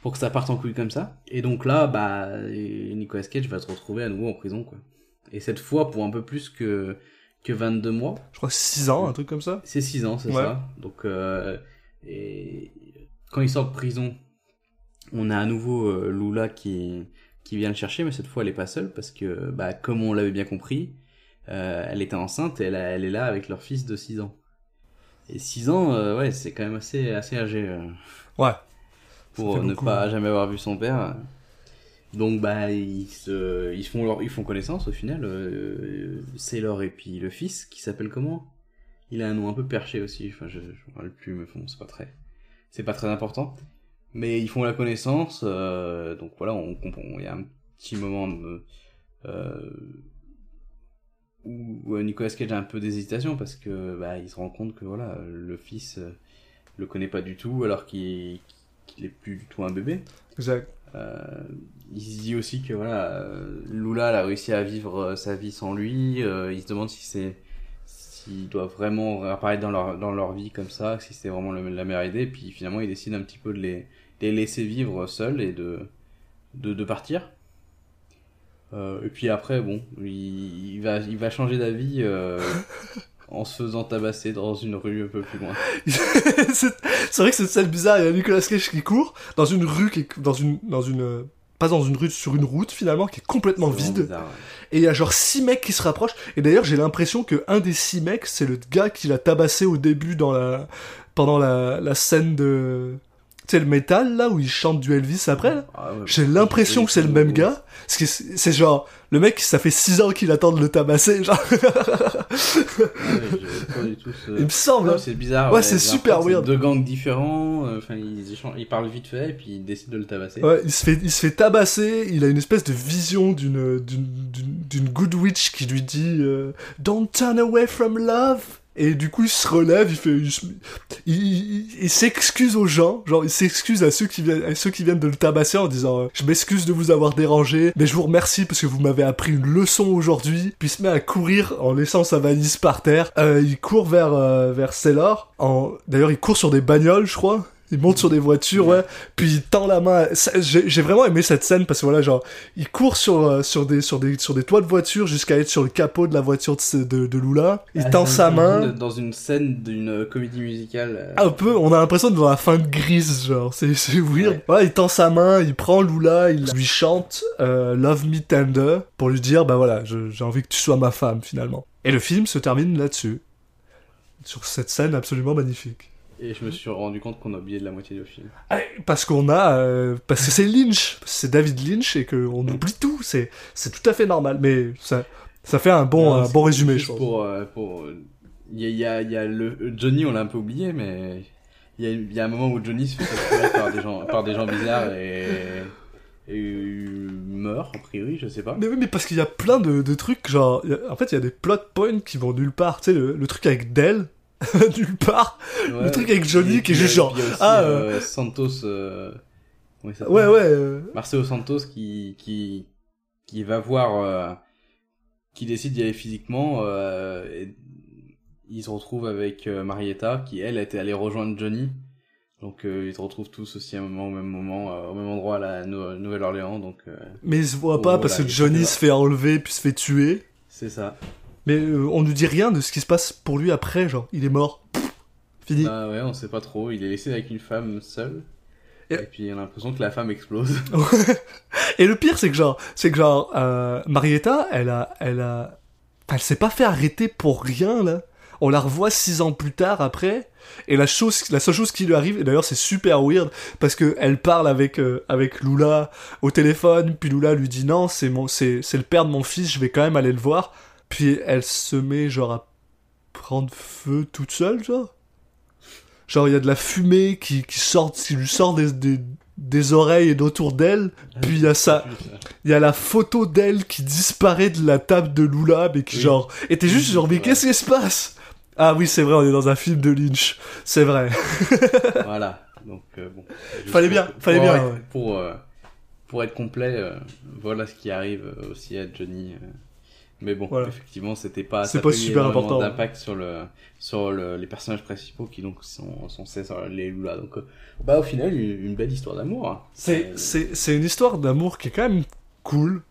pour que ça parte en couille comme ça. Et donc là, bah, Nicolas Cage va se retrouver à nouveau en prison, quoi. Et cette fois pour un peu plus que que 22 mois. je crois 6 ans un truc comme ça C'est 6 ans, c'est Ouais. ça. Donc, euh, et quand il sort de prison, on a à nouveau euh, Lula qui, qui vient le chercher, mais cette fois elle est pas seule parce que, bah, comme on l'avait bien compris, euh, elle était enceinte et elle, elle est là avec leur fils de 6 ans. Et 6 ans, euh, ouais, c'est quand même assez, assez âgé ouais pour ne beaucoup, pas hein. jamais avoir vu son père. Donc bah ils se ils font leur, ils font connaissance au final euh, Sailor et puis le fils qui s'appelle comment? Il a un nom un peu perché aussi enfin je je me rappelle plus mais bon c'est pas très c'est pas très important mais ils font la connaissance euh, donc voilà on comprend il y a un petit moment de, euh, où Nicolas Cage a un peu d'hésitation parce que bah il se rend compte que voilà le fils euh, le connaît pas du tout alors qu'il qu'il est plus du tout un bébé exact euh, il se dit aussi que voilà, euh, Lula elle a réussi à vivre euh, sa vie sans lui. euh, il se demande si c'est s'il doit vraiment apparaître dans leur dans leur vie comme ça, si c'est vraiment le- la meilleure idée. Puis finalement, il décide un petit peu de les, laisser vivre seuls et de de, de partir. Euh, et puis après, bon, il, il va il va changer d'avis *laughs* en se faisant tabasser dans une rue un peu plus loin. *laughs* c'est c'est vrai que c'est une scène bizarre. Il y a Nicolas Cage qui court dans une rue qui est dans une dans une pas dans une rue sur une route finalement qui est complètement vide. bizarre, ouais. Et il y a genre six mecs qui se rapprochent. Et d'ailleurs j'ai l'impression que un des six mecs c'est le gars qui l'a tabassé au début dans la pendant la, la scène de sais le métal là où il chante du Elvis après. là. Ah ouais, J'ai l'impression que c'est le même gars. Parce que c'est genre le mec ça fait six ans qu'il attend de le tabasser. Genre ouais, j'ai pas du tout ce- il me semble. Hein. c'est bizarre. Ouais, c'est super weird. Deux gangs différents. euh, Enfin, ils, échangent- ils parlent vite fait et puis ils décident de le tabasser. Ouais, il se fait, il se fait tabasser. Il a une espèce de vision d'une, d'une, d'une, d'une good witch qui lui dit euh, Don't turn away from love. Et du coup, il se relève, il fait, il, se- il- il- il s'excuse aux gens, genre il s'excuse à ceux qui viennent, à ceux qui viennent de le tabasser en disant, euh, je m'excuse de vous avoir dérangé, mais je vous remercie parce que vous m'avez appris une leçon aujourd'hui. Puis il se met à courir en laissant sa valise par terre. Euh, il court vers euh, vers. En, d'ailleurs, il court sur des bagnoles, je crois. Il monte sur des voitures, ouais. Puis il tend la main. J'ai vraiment aimé cette scène parce que voilà, genre, il court sur euh, sur des sur des sur des toits de voiture jusqu'à être sur le capot de la voiture de, de, de Lula. Il Ah, tend sa main. Dans une scène d'une euh, comédie musicale. euh, Un peu, on a l'impression d'être dans la fin de Grise, genre, c'est, weird. Ouais. Voilà, il tend sa main, il prend Lula, il lui chante euh, Love Me Tender pour lui dire, bah voilà, j'ai envie que tu sois ma femme finalement. Et le film se termine là-dessus. Sur cette scène absolument magnifique. Et je me suis rendu compte qu'on a oublié de la moitié du film. Ah, Parce qu'on a, euh, parce que c'est Lynch, c'est David Lynch et qu'on oublie tout, c'est, c'est tout à fait normal, mais ça, ça fait un bon, Non, un bon résumé, je pense. Pour, euh, pour, euh, il y a, il y a, il le Johnny, on l'a un peu oublié, mais il y a, il y a un moment où Johnny se fait capturer par des gens, par des gens bizarres et, et il meurt a priori, je sais pas. Mais oui, mais parce qu'il y a plein de, de trucs, genre, il a- en fait, il y a des plot points qui vont nulle part, tu sais, le, le truc avec Dell, *laughs* nulle part. Ouais. truc avec Johnny Et qui est juste euh, genre, aussi, ah, euh, Santos, euh, il s'appelle Ouais, ouais, euh, Marcelo Santos qui, qui, qui va voir, euh, qui décide d'y aller physiquement. et il se retrouve avec Marietta, qui elle était allée rejoindre Johnny. Donc ils se retrouvent tous aussi à un moment, au même moment, au même endroit à la Nouvelle-Orléans. Donc. Mais ils se voient pas parce que Johnny se fait enlever puis se fait tuer. C'est ça. Mais on nous dit rien de ce qui se passe pour lui après, genre il est mort. fini. Ah ouais, on sait pas trop. Il est laissé avec une femme seule. Et, puis on a l'impression que la femme explose. *laughs* et le pire, c'est que genre, c'est que genre, euh, Marietta, elle a, elle a, elle s'est pas fait arrêter pour rien là. On la revoit six ans plus tard après, et la chose, la seule chose qui lui arrive, et d'ailleurs c'est super weird parce que elle parle avec euh, avec Lula au téléphone, puis Lula lui dit non, c'est mon, c'est c'est le père de mon fils, je vais quand même aller le voir. Puis elle se met genre à prendre feu toute seule, genre. Genre, il y a de la fumée qui, qui, sort, qui lui sort des, des, des oreilles et d'autour d'elle. Puis il y a ça. Il y a la photo d'elle qui disparaît de la table de Lula, mais qui, genre, était juste genre, mais qu'est-ce qui se passe? Ah oui, c'est vrai, on est dans un film de Lynch. C'est vrai. *laughs* voilà. Donc, euh, bon. Fallait bien, fallait bien. Pour, euh, pour être complet, euh, voilà ce qui arrive aussi à Johnny. Mais bon, effectivement, c'était pas, c'est pas super important d'impact sur le, sur le, les personnages principaux qui donc sont, sont les Lula. Donc, euh, bah, au final, une, belle histoire d'amour. Hein. C'est, euh, c'est, c'est une histoire d'amour qui est quand même cool.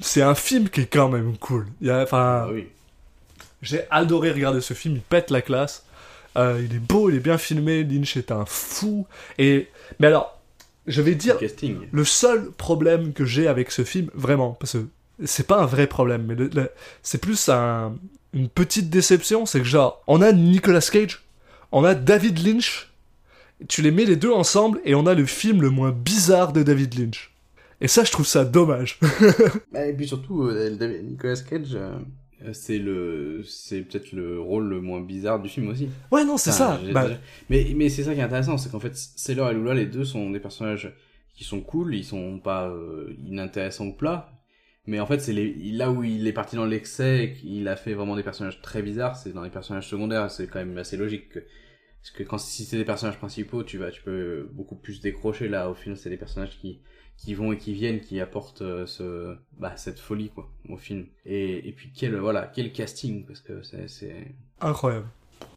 C'est un film qui est quand même cool. Il enfin, ah oui. j'ai adoré regarder ce film. Il pète la classe. Euh, il est beau, il est bien filmé. Lynch est un fou. Et, mais alors, je vais dire, le seul problème que j'ai avec ce film, vraiment, parce que c'est pas un vrai problème, mais c'est plus un, une petite déception, c'est que genre, on a Nicolas Cage, on a David Lynch, tu les mets les deux ensemble et on a le film le moins bizarre de David Lynch. Et ça, je trouve ça dommage. *laughs* Bah, et puis surtout, euh, Nicolas Cage, euh, c'est le, c'est peut-être le rôle le moins bizarre du film aussi. Ouais, non, c'est ça. Bah mais, mais c'est ça qui est intéressant, c'est qu'en fait, Sailor et Lula, les deux sont des personnages qui sont cool, ils sont pas euh, inintéressants ou plats, mais en fait, c'est là où il est parti dans l'excès et qu'il a fait vraiment des personnages très bizarres, c'est dans les personnages secondaires, c'est quand même assez logique que, parce que quand si c'est des personnages principaux, tu vas, tu peux beaucoup plus décrocher là. Au final, c'est des personnages qui, qui vont et qui viennent, qui apportent euh, ce, bah, cette folie, quoi, au film. Et, et puis quel, voilà, quel casting, parce que c'est. Incroyable.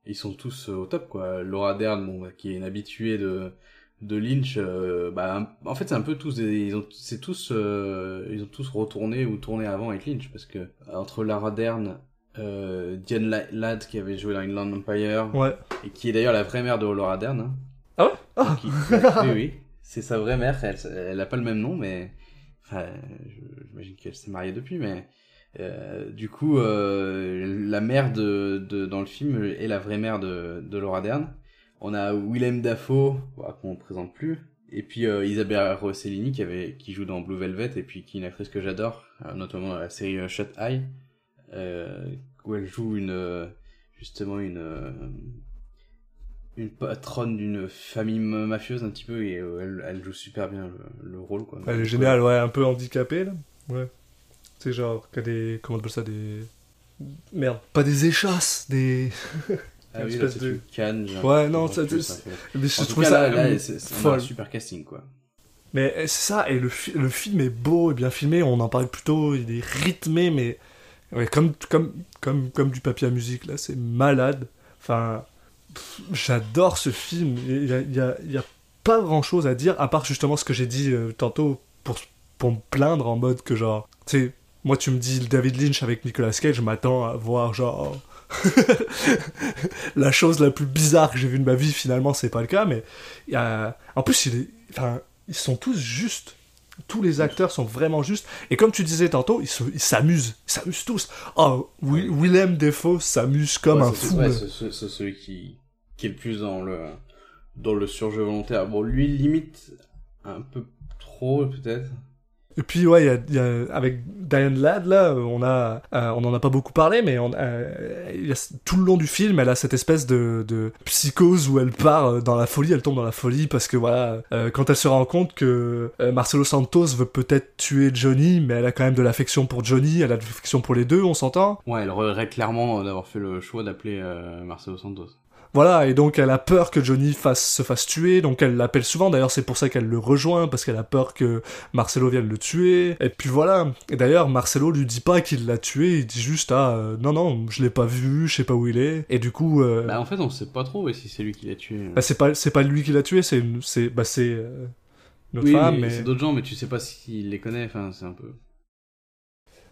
Ils sont tous au top, quoi. Laura Dern, bon, qui est une habituée de, de Lynch, euh, bah, en fait, c'est un peu tous, ils ont, c'est tous, euh, ils ont tous retourné ou tourné avant avec Lynch, parce que entre Lara Dern, euh, Diane Ladd qui avait joué dans Inland Empire, ouais. et qui est d'ailleurs la vraie mère de Laura Dern. Hein. Ah ouais? Ah. Oui, oui, c'est sa vraie mère. Elle, elle a pas le même nom, mais enfin, j'imagine qu'elle s'est mariée depuis, mais euh, du coup, euh, la mère de, de, dans le film est la vraie mère de, de Laura Dern. On a Willem Dafoe, bah, qu'on ne présente plus. Et puis euh, Isabella Rossellini qui, avait, qui joue dans Blue Velvet et puis qui est une actrice que j'adore, euh, notamment dans la série euh, Shut Eye, où elle joue une justement une une patronne d'une famille mafieuse un petit peu et elle, elle, joue super bien le, rôle quoi. Elle est géniale, ouais, un peu handicapée là. Ouais. C'est genre a des comment on appelle ça des merde, pas des échasses, des *laughs* Ah oui, là, de... Cannes, ouais, non, ça, mais je trouve ça là, c'est un super casting, quoi. Mais eh, c'est ça, et le, le film est beau et bien filmé, on en parlait plus tôt, il est rythmé, mais ouais, comme, comme, comme, comme du papier à musique, là, c'est malade. Enfin, j'adore ce film, il y a, il y, a, il y a pas grand chose à dire, à part justement ce que j'ai dit euh, tantôt pour, pour me plaindre en mode que genre, tu sais, moi tu me dis David Lynch avec Nicolas Cage, je m'attends à voir genre *laughs* la chose la plus bizarre que j'ai vue de ma vie, finalement, c'est pas le cas, mais y a... en plus, il est... enfin, ils sont tous justes. Tous les acteurs sont vraiment justes. Et comme tu disais tantôt, ils s'amusent. Ils s'amusent tous. Oh, Willem Defoe s'amuse comme un fou. c'est celui qui... qui est le plus dans le, dans le surjeu volontaire. Bon, lui, limite un peu trop, peut-être. Et puis ouais, y a, avec Diane Ladd là, on a, euh, on en a pas beaucoup parlé, mais on, euh, tout le long du film, elle a cette espèce de, de, psychose où elle part euh, dans la folie, elle tombe dans la folie parce que voilà, quand elle se rend compte que Marcelo Santos veut peut-être tuer Johnny, mais elle a quand même de l'affection pour Johnny, elle a de l'affection pour les deux, on s'entend? Ouais, elle regrette clairement d'avoir fait le choix d'appeler Marcelo Santos. Voilà, et donc elle a peur que Johnny fasse, se fasse tuer, donc elle l'appelle souvent, d'ailleurs c'est pour ça qu'elle le rejoint, parce qu'elle a peur que Marcelo vienne le tuer, et puis voilà. Et d'ailleurs, Marcelo lui dit pas qu'il l'a tué, il dit juste, ah, euh, non, non, je l'ai pas vu, je sais pas où il est, et du coup... Euh, bah en fait, on sait pas trop si c'est lui qui l'a tué. Bah c'est pas, c'est pas lui qui l'a tué, c'est, c'est, bah c'est... Euh, notre oui, femme, mais... c'est d'autres gens, mais tu sais pas s'il les connaît, enfin c'est un peu...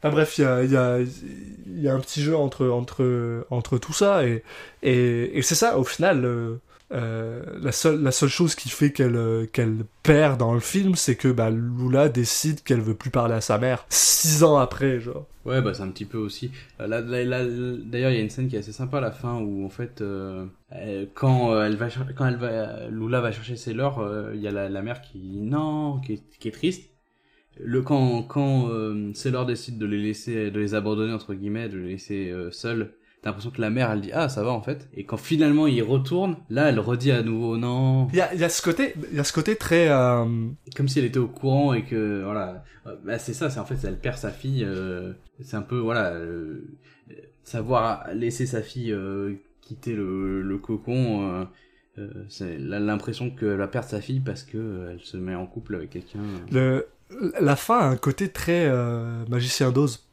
Enfin bref, il y a, y, y a, un petit jeu entre, entre, entre tout ça, et, et, c'est ça, au final, euh, euh, la, seule, la seule chose qui fait qu'elle perd dans le film, c'est que bah, Lula décide qu'elle veut plus parler à sa mère, six ans après, genre. Ouais, bah c'est un petit peu aussi. Euh, là, là, D'ailleurs, il y a une scène qui est assez sympa à la fin, où en fait, quand, elle va, quand elle va, Lula va chercher ses leurs, il y a la, mère qui, non, qui qui est triste, le quand quand euh, Sailor décide de les laisser de les abandonner entre guillemets de les laisser euh, seuls t'as l'impression que la mère elle dit ah ça va en fait. Et quand finalement il retourne là elle redit à nouveau non. Il y a, y a ce côté il y a ce côté très euh... comme si elle était au courant et que voilà. Bah, c'est ça c'est en fait elle perd sa fille euh, c'est un peu voilà euh, savoir laisser sa fille euh, quitter le, le cocon c'est l'impression qu'elle va perdre sa fille parce que elle se met en couple avec quelqu'un. Le la fin a un côté très euh, magicien d'Oz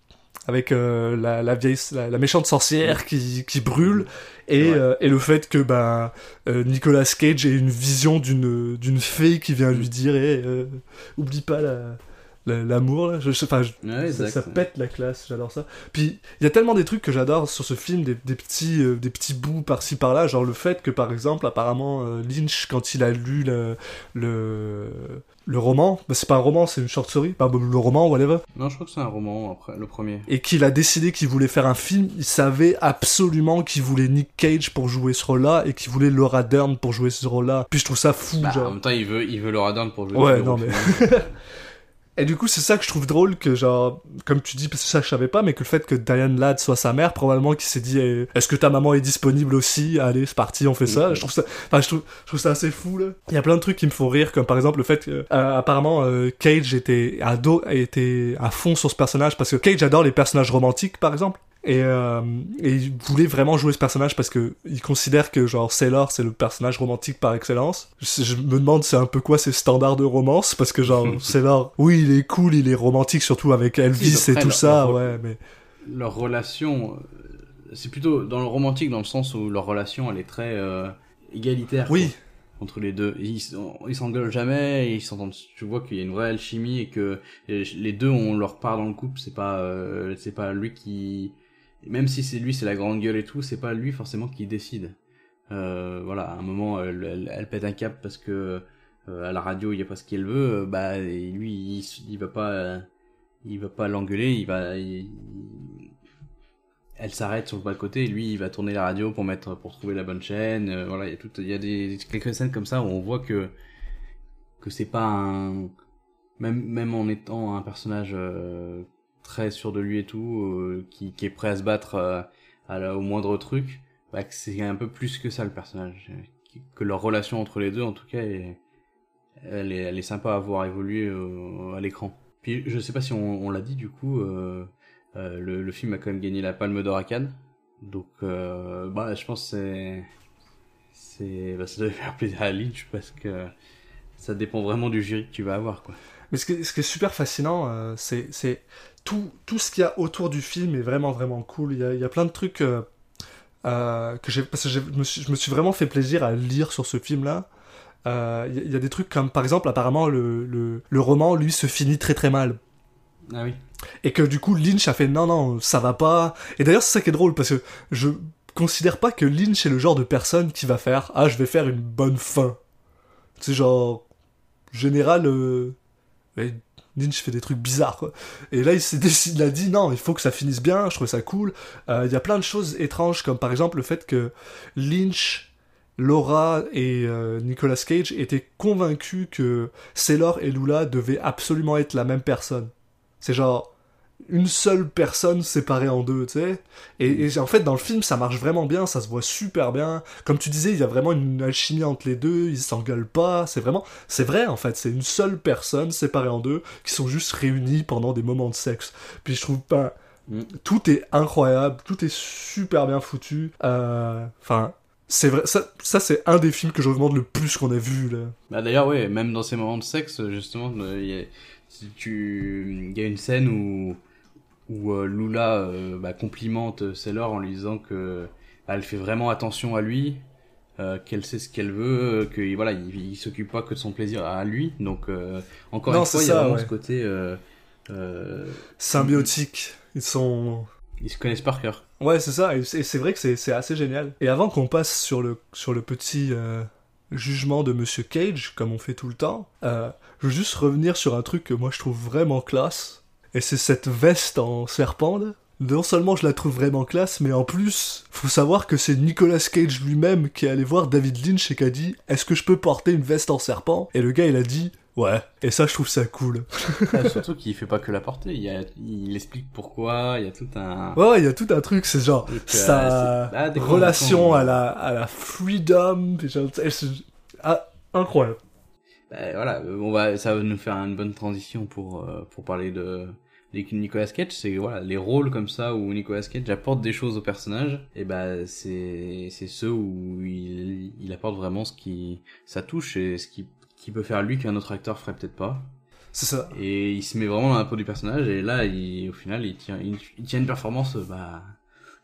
avec euh, la, la, vieille la, méchante sorcière qui, qui brûle et, euh, et le fait que bah Nicolas Cage ait une vision d'une d'une fée qui vient lui dire eh, oublie pas la l'amour là je pas ça, pète la classe j'adore ça puis il y a tellement des trucs que j'adore sur ce film des, des petits des petits bouts par-ci par-là genre le fait que par exemple apparemment Lynch quand il a lu le, le le roman, bah, c'est pas un roman, c'est une short story, bah, le roman, whatever. Non, je crois que c'est un roman, après, le premier. Et qu'il a décidé qu'il voulait faire un film, il savait absolument qu'il voulait Nick Cage pour jouer ce rôle-là, et qu'il voulait Laura Dern pour jouer ce rôle-là. Puis je trouve ça fou, bah, genre. En même temps, il veut, il veut Laura Dern pour jouer Ouais, non, mais... *laughs* Et du coup, c'est ça que je trouve drôle que, genre, comme tu dis, parce que ça je savais pas, mais que le fait que Diane Ladd soit sa mère, probablement qui s'est dit, eh, est-ce que ta maman est disponible aussi? Allez, c'est parti, on fait ça. Je trouve ça, enfin, je trouve, je trouve ça assez fou, là. Il y a plein de trucs qui me font rire, comme par exemple le fait que, euh, apparemment, euh, Cage était ado, était à fond sur ce personnage, parce que Cage adore les personnages romantiques, par exemple. Et, euh, et, il voulait vraiment jouer ce personnage parce que il considère que genre Sailor c'est le personnage romantique par excellence. Je, je me demande c'est un peu quoi ces standards de romance? Parce que genre *laughs* Sailor, oui il est cool, il est romantique surtout avec Elvis et tout ça, ouais mais leur relation euh, c'est plutôt dans le romantique dans le sens où leur relation elle est très euh, égalitaire. Oui. Quoi, entre les deux, ils ils s'engueulent jamais, ils s'entendent. Tu vois qu'il y a une vraie alchimie et que les deux ont leur part dans le couple. C'est pas, euh, c'est pas lui qui même si c'est lui, c'est la grande gueule et tout, c'est pas lui forcément qui décide. Euh, voilà, à un moment, elle, pète un cap parce que euh, à la radio, il y a pas ce qu'elle veut. Euh, bah, lui, il, il va pas, il va pas l'engueuler. Il va, elle s'arrête sur le bas côté et lui, il va tourner la radio pour mettre, pour trouver la bonne chaîne. voilà, il y a tout, il y a des quelques scènes comme ça où on voit que que c'est pas un même même en étant un personnage très sûr de lui et tout, euh, qui, est prêt à se battre euh, à au moindre truc, bah, c'est un peu plus que ça le personnage. Que leur relation entre les deux, en tout cas, elle, est, sympa à voir évoluer euh, à l'écran. Puis je sais pas si on, l'a dit du coup, le, le, film a quand même gagné la Palme d'Or à Cannes. Donc, bah, je pense que c'est, c'est, bah, ça doit faire plaisir à Lynch parce que ça dépend vraiment du jury que tu vas avoir, quoi. Mais ce qui, est super fascinant, euh, c'est tout, tout ce qu'il y a autour du film est vraiment, vraiment cool. Il y a, il y a plein de trucs euh, euh, que j'ai. Parce que je me, suis, je me suis vraiment fait plaisir à lire sur ce film-là. Euh, il y a des trucs comme, par exemple, apparemment, le, le, le roman, lui, se finit très très mal. Ah oui. Et que du coup, Lynch a fait non, non, ça va pas. Et d'ailleurs, c'est ça qui est drôle, parce que je considère pas que Lynch est le genre de personne qui va faire ah, je vais faire une bonne fin. C'est genre, général, euh, Lynch fait des trucs bizarres. Et là il s'est décidé, il a dit non, il faut que ça finisse bien, je trouve ça cool. Euh, il y a plein de choses étranges comme par exemple le fait que Lynch, Laura et euh, Nicolas Cage étaient convaincus que Sailor et Lula devaient absolument être la même personne. C'est genre une seule personne séparée en deux, tu sais. Et, et, en fait, dans le film, ça marche vraiment bien, ça se voit super bien. Comme tu disais, il y a vraiment une alchimie entre les deux, ils s'engueulent pas, c'est vraiment... C'est vrai, en fait, c'est une seule personne séparée en deux, qui sont juste réunis pendant des moments de sexe. Puis je trouve pas... Mm. Tout est incroyable, tout est super bien foutu. Euh, enfin, c'est vrai, ça, ça c'est un des films que je recommande le plus qu'on a vu là. Bah d'ailleurs, ouais, même dans ces moments de sexe, justement, il y a, tu, il y a une scène où où euh, Lula euh, bah, complimente Sailor en lui disant que bah, elle fait vraiment attention à lui, euh, qu'elle sait ce qu'elle veut, que voilà, il, il s'occupe pas que de son plaisir à lui. Donc encore une fois, il y a vraiment ce côté symbiotique. Ils sont ils se connaissent par cœur. Ouais, c'est ça, et c'est vrai que c'est assez génial. Et avant qu'on passe sur le, sur le petit jugement de Monsieur Cage, comme on fait tout le temps, je veux juste revenir sur un truc que moi je trouve vraiment classe. Et c'est cette veste en serpent Non seulement je la trouve vraiment classe, mais en plus, faut savoir que c'est Nicolas Cage lui-même qui est allé voir David Lynch et qui a dit Est-ce que je peux porter une veste en serpent? Et le gars il a dit Ouais, et ça je trouve ça cool. *laughs* surtout qu'il fait pas que la porter, il, il explique pourquoi, il y a tout un... Ouais, il y a tout un truc, c'est genre sa relation à la, à la freedom, ah, incroyable. Bah, voilà, on va, ça va nous faire une bonne transition pour, euh, pour parler de, Nicolas Cage, c'est voilà les rôles comme ça où Nicolas Cage apporte des choses au personnage, et bah c'est c'est ceux où il, il apporte vraiment ce qui ça touche et ce qui qui peut faire lui qu'un autre acteur ferait peut-être pas. C'est ça. Et il se met vraiment dans la peau du personnage et là il, au final il tient il, tient une performance bah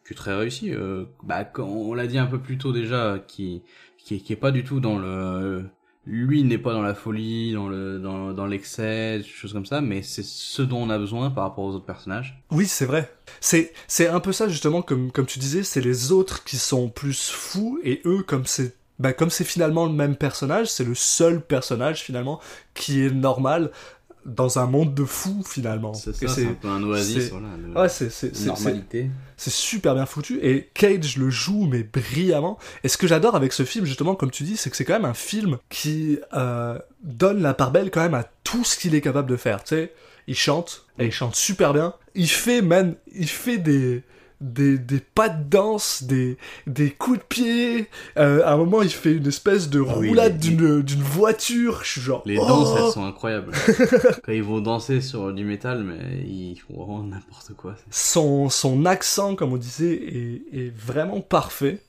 que très réussie. Euh, bah quand on l'a dit un peu plus tôt déjà qui qui qui est pas du tout dans le lui n'est pas dans la folie, dans le dans, dans l'excès, des choses comme ça, mais c'est ce dont on a besoin par rapport aux autres personnages. Oui, c'est vrai. C'est c'est un peu ça justement comme comme tu disais, c'est les autres qui sont plus fous et eux comme c'est bah comme c'est finalement le même personnage, c'est le seul personnage finalement qui est normal dans un monde de fous finalement. C'est ça, c'est un peu un oasis, voilà. Ouais, c'est normalité. C'est super bien foutu et Cage le joue mais brillamment. Et ce que j'adore avec ce film justement, comme tu dis, c'est que c'est quand même un film qui euh, donne la part belle quand même à tout ce qu'il est capable de faire. Tu sais, il chante et il chante super bien. Il fait man, il fait des des, des pas de danse, des, des coups de pied. Euh, à un moment, il fait une espèce de ah roulade d'une, d'une voiture. Je suis genre. Les danses, elles oh sont incroyables. *laughs* Quand ils vont danser sur du métal, mais ils font vraiment n'importe quoi. Son, son accent, comme on disait, est, est vraiment parfait.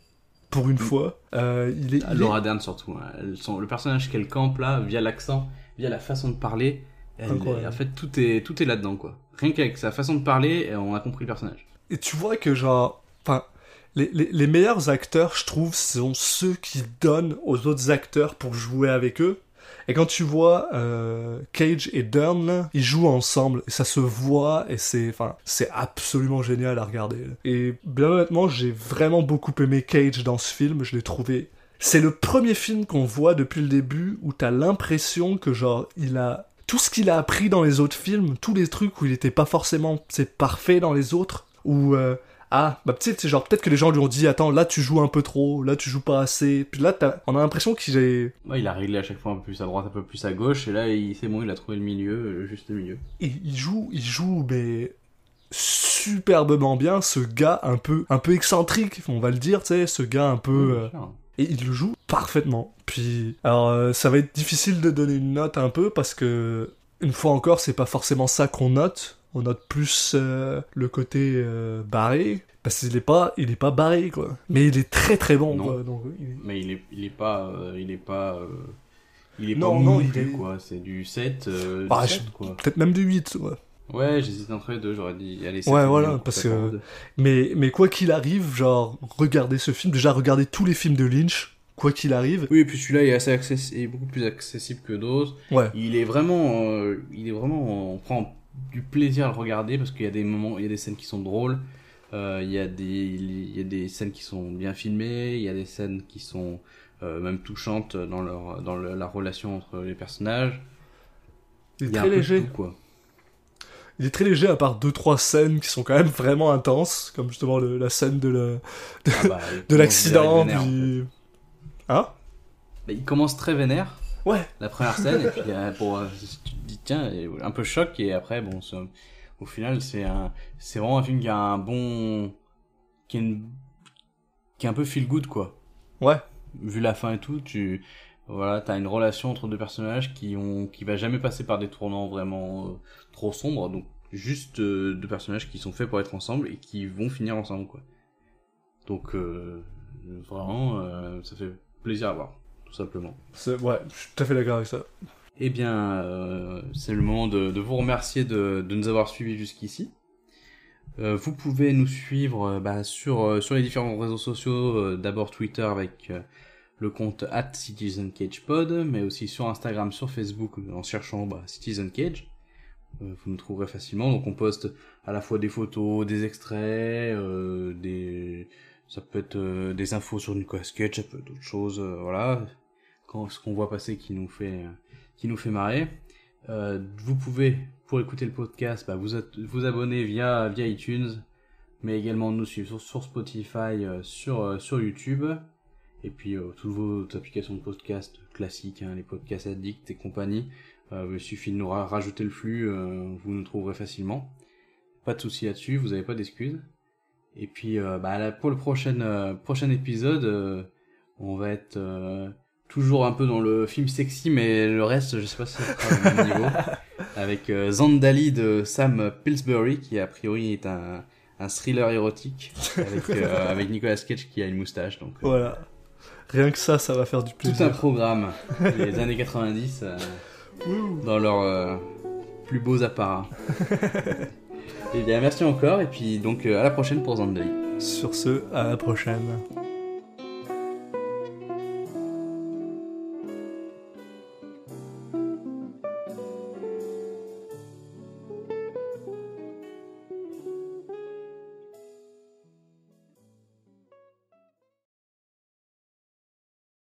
Pour une mm. fois. Euh, il est, Laura Dern surtout. Hein. le personnage qu'elle campe là, via l'accent, via la façon de parler. en fait, tout est, tout est là-dedans, quoi. Rien qu'avec sa façon de parler, on a compris le personnage et tu vois que genre, enfin, les, les, meilleurs acteurs, je trouve, sont ceux qui donnent aux autres acteurs pour jouer avec eux. Et quand tu vois euh, Cage et Dern, ils jouent ensemble, et ça se voit, et c'est, enfin, c'est absolument génial à regarder. Et bien honnêtement, j'ai vraiment beaucoup aimé Cage dans ce film. Je l'ai trouvé. C'est le premier film qu'on voit depuis le début où t'as l'impression que genre il a tout ce qu'il a appris dans les autres films, tous les trucs où il était pas forcément c'est parfait dans les autres, ou euh, ah bah tu sais genre peut-être que les gens lui ont dit attends là tu joues un peu trop là tu joues pas assez. Puis là on a l'impression qu'il est ouais, il a réglé à chaque fois un peu plus à droite un peu plus à gauche et là il c'est bon il a trouvé le milieu le juste milieu. Et il joue il joue mais superbement bien ce gars un peu un peu excentrique on va le dire tu sais ce gars un peu euh, et il le joue parfaitement. Puis alors euh, ça va être difficile de donner une note un peu parce que une fois encore c'est pas forcément ça qu'on note on note plus euh, le côté euh, barré parce qu'il est pas il est pas barré quoi mais il est très très bon quoi, donc, mais il est il est pas euh, il est pas il est non, pas non, il est... quoi c'est du 7, bah, quoi peut-être même du 8 ouais Ouais, j'hésite entre les deux, j'aurais dit allez, Ouais, voilà, parce que mais mais quoi qu'il arrive, genre regardez ce film, déjà regardez tous les films de Lynch, quoi qu'il arrive. Oui, et puis celui-là est assez accessible, beaucoup plus accessible que d'autres. Ouais. Il est vraiment il est vraiment on prend du plaisir à le regarder parce qu'il y a des moments, il y a des scènes qui sont drôles, euh, il, y a des, il y a des scènes qui sont bien filmées, il y a des scènes qui sont euh, même touchantes dans, leur, dans la relation entre les personnages. Il est très léger. quoi. Il est très léger à part deux trois scènes qui sont quand même vraiment intenses, comme justement la scène de le de, ah bah, *laughs* l'accident. Hein? Il commence très vénère. Ouais. La première scène, et puis euh, pour, euh, tu te dis, tiens, un peu choc, et après, bon, au final, c'est un, c'est vraiment un film qui a un bon, qui est, une, qui est un peu feel good, quoi. Ouais. Vu la fin et tout, tu, voilà, t'as une relation entre deux personnages qui ont, qui va jamais passer par des tournants vraiment euh, trop sombres, donc juste deux personnages qui sont faits pour être ensemble et qui vont finir ensemble, quoi. Donc, vraiment, ça fait plaisir à voir, tout simplement. Ouais, je suis tout à fait d'accord avec ça. Eh bien, c'est le moment de, de vous remercier de, de, nous avoir suivis jusqu'ici. vous pouvez nous suivre bah, sur, sur les différents réseaux sociaux, d'abord Twitter avec le compte at CitizenCagePod, mais aussi sur Instagram, sur Facebook en cherchant bah, Citizen Cage. Euh, vous nous trouverez facilement. Donc on poste à la fois des photos, des extraits, euh, des ça peut être euh, des infos sur Nicolas Sketch, ça peut être d'autres choses, voilà. Ce qu'on voit passer qui nous fait qui nous fait marrer. vous pouvez pour écouter le podcast bah, vous vous abonner via via iTunes, mais également nous suivre sur, Spotify, sur sur YouTube. Et puis toutes vos applications de podcast classiques, hein, les podcasts addicts et compagnie, euh, il suffit de nous rajouter le flux, euh, vous nous trouverez facilement. Pas de souci là-dessus, vous n'avez pas d'excuses. Et puis euh, bah, pour le prochain, prochain épisode, on va être toujours un peu dans le film sexy, mais le reste, je sais pas si sera au même niveau. *laughs* Avec Zandali de Sam Pillsbury, qui a priori est un, un thriller érotique, avec, *laughs* avec Nicolas Cage qui a une moustache. Donc, voilà. Rien que ça, ça va faire du plaisir. Tout un programme. *laughs* Les années 90 dans leurs euh, plus beaux apparats. et eh bien, merci encore, et puis donc euh, à la prochaine pour Zandali. Sur ce, à la prochaine.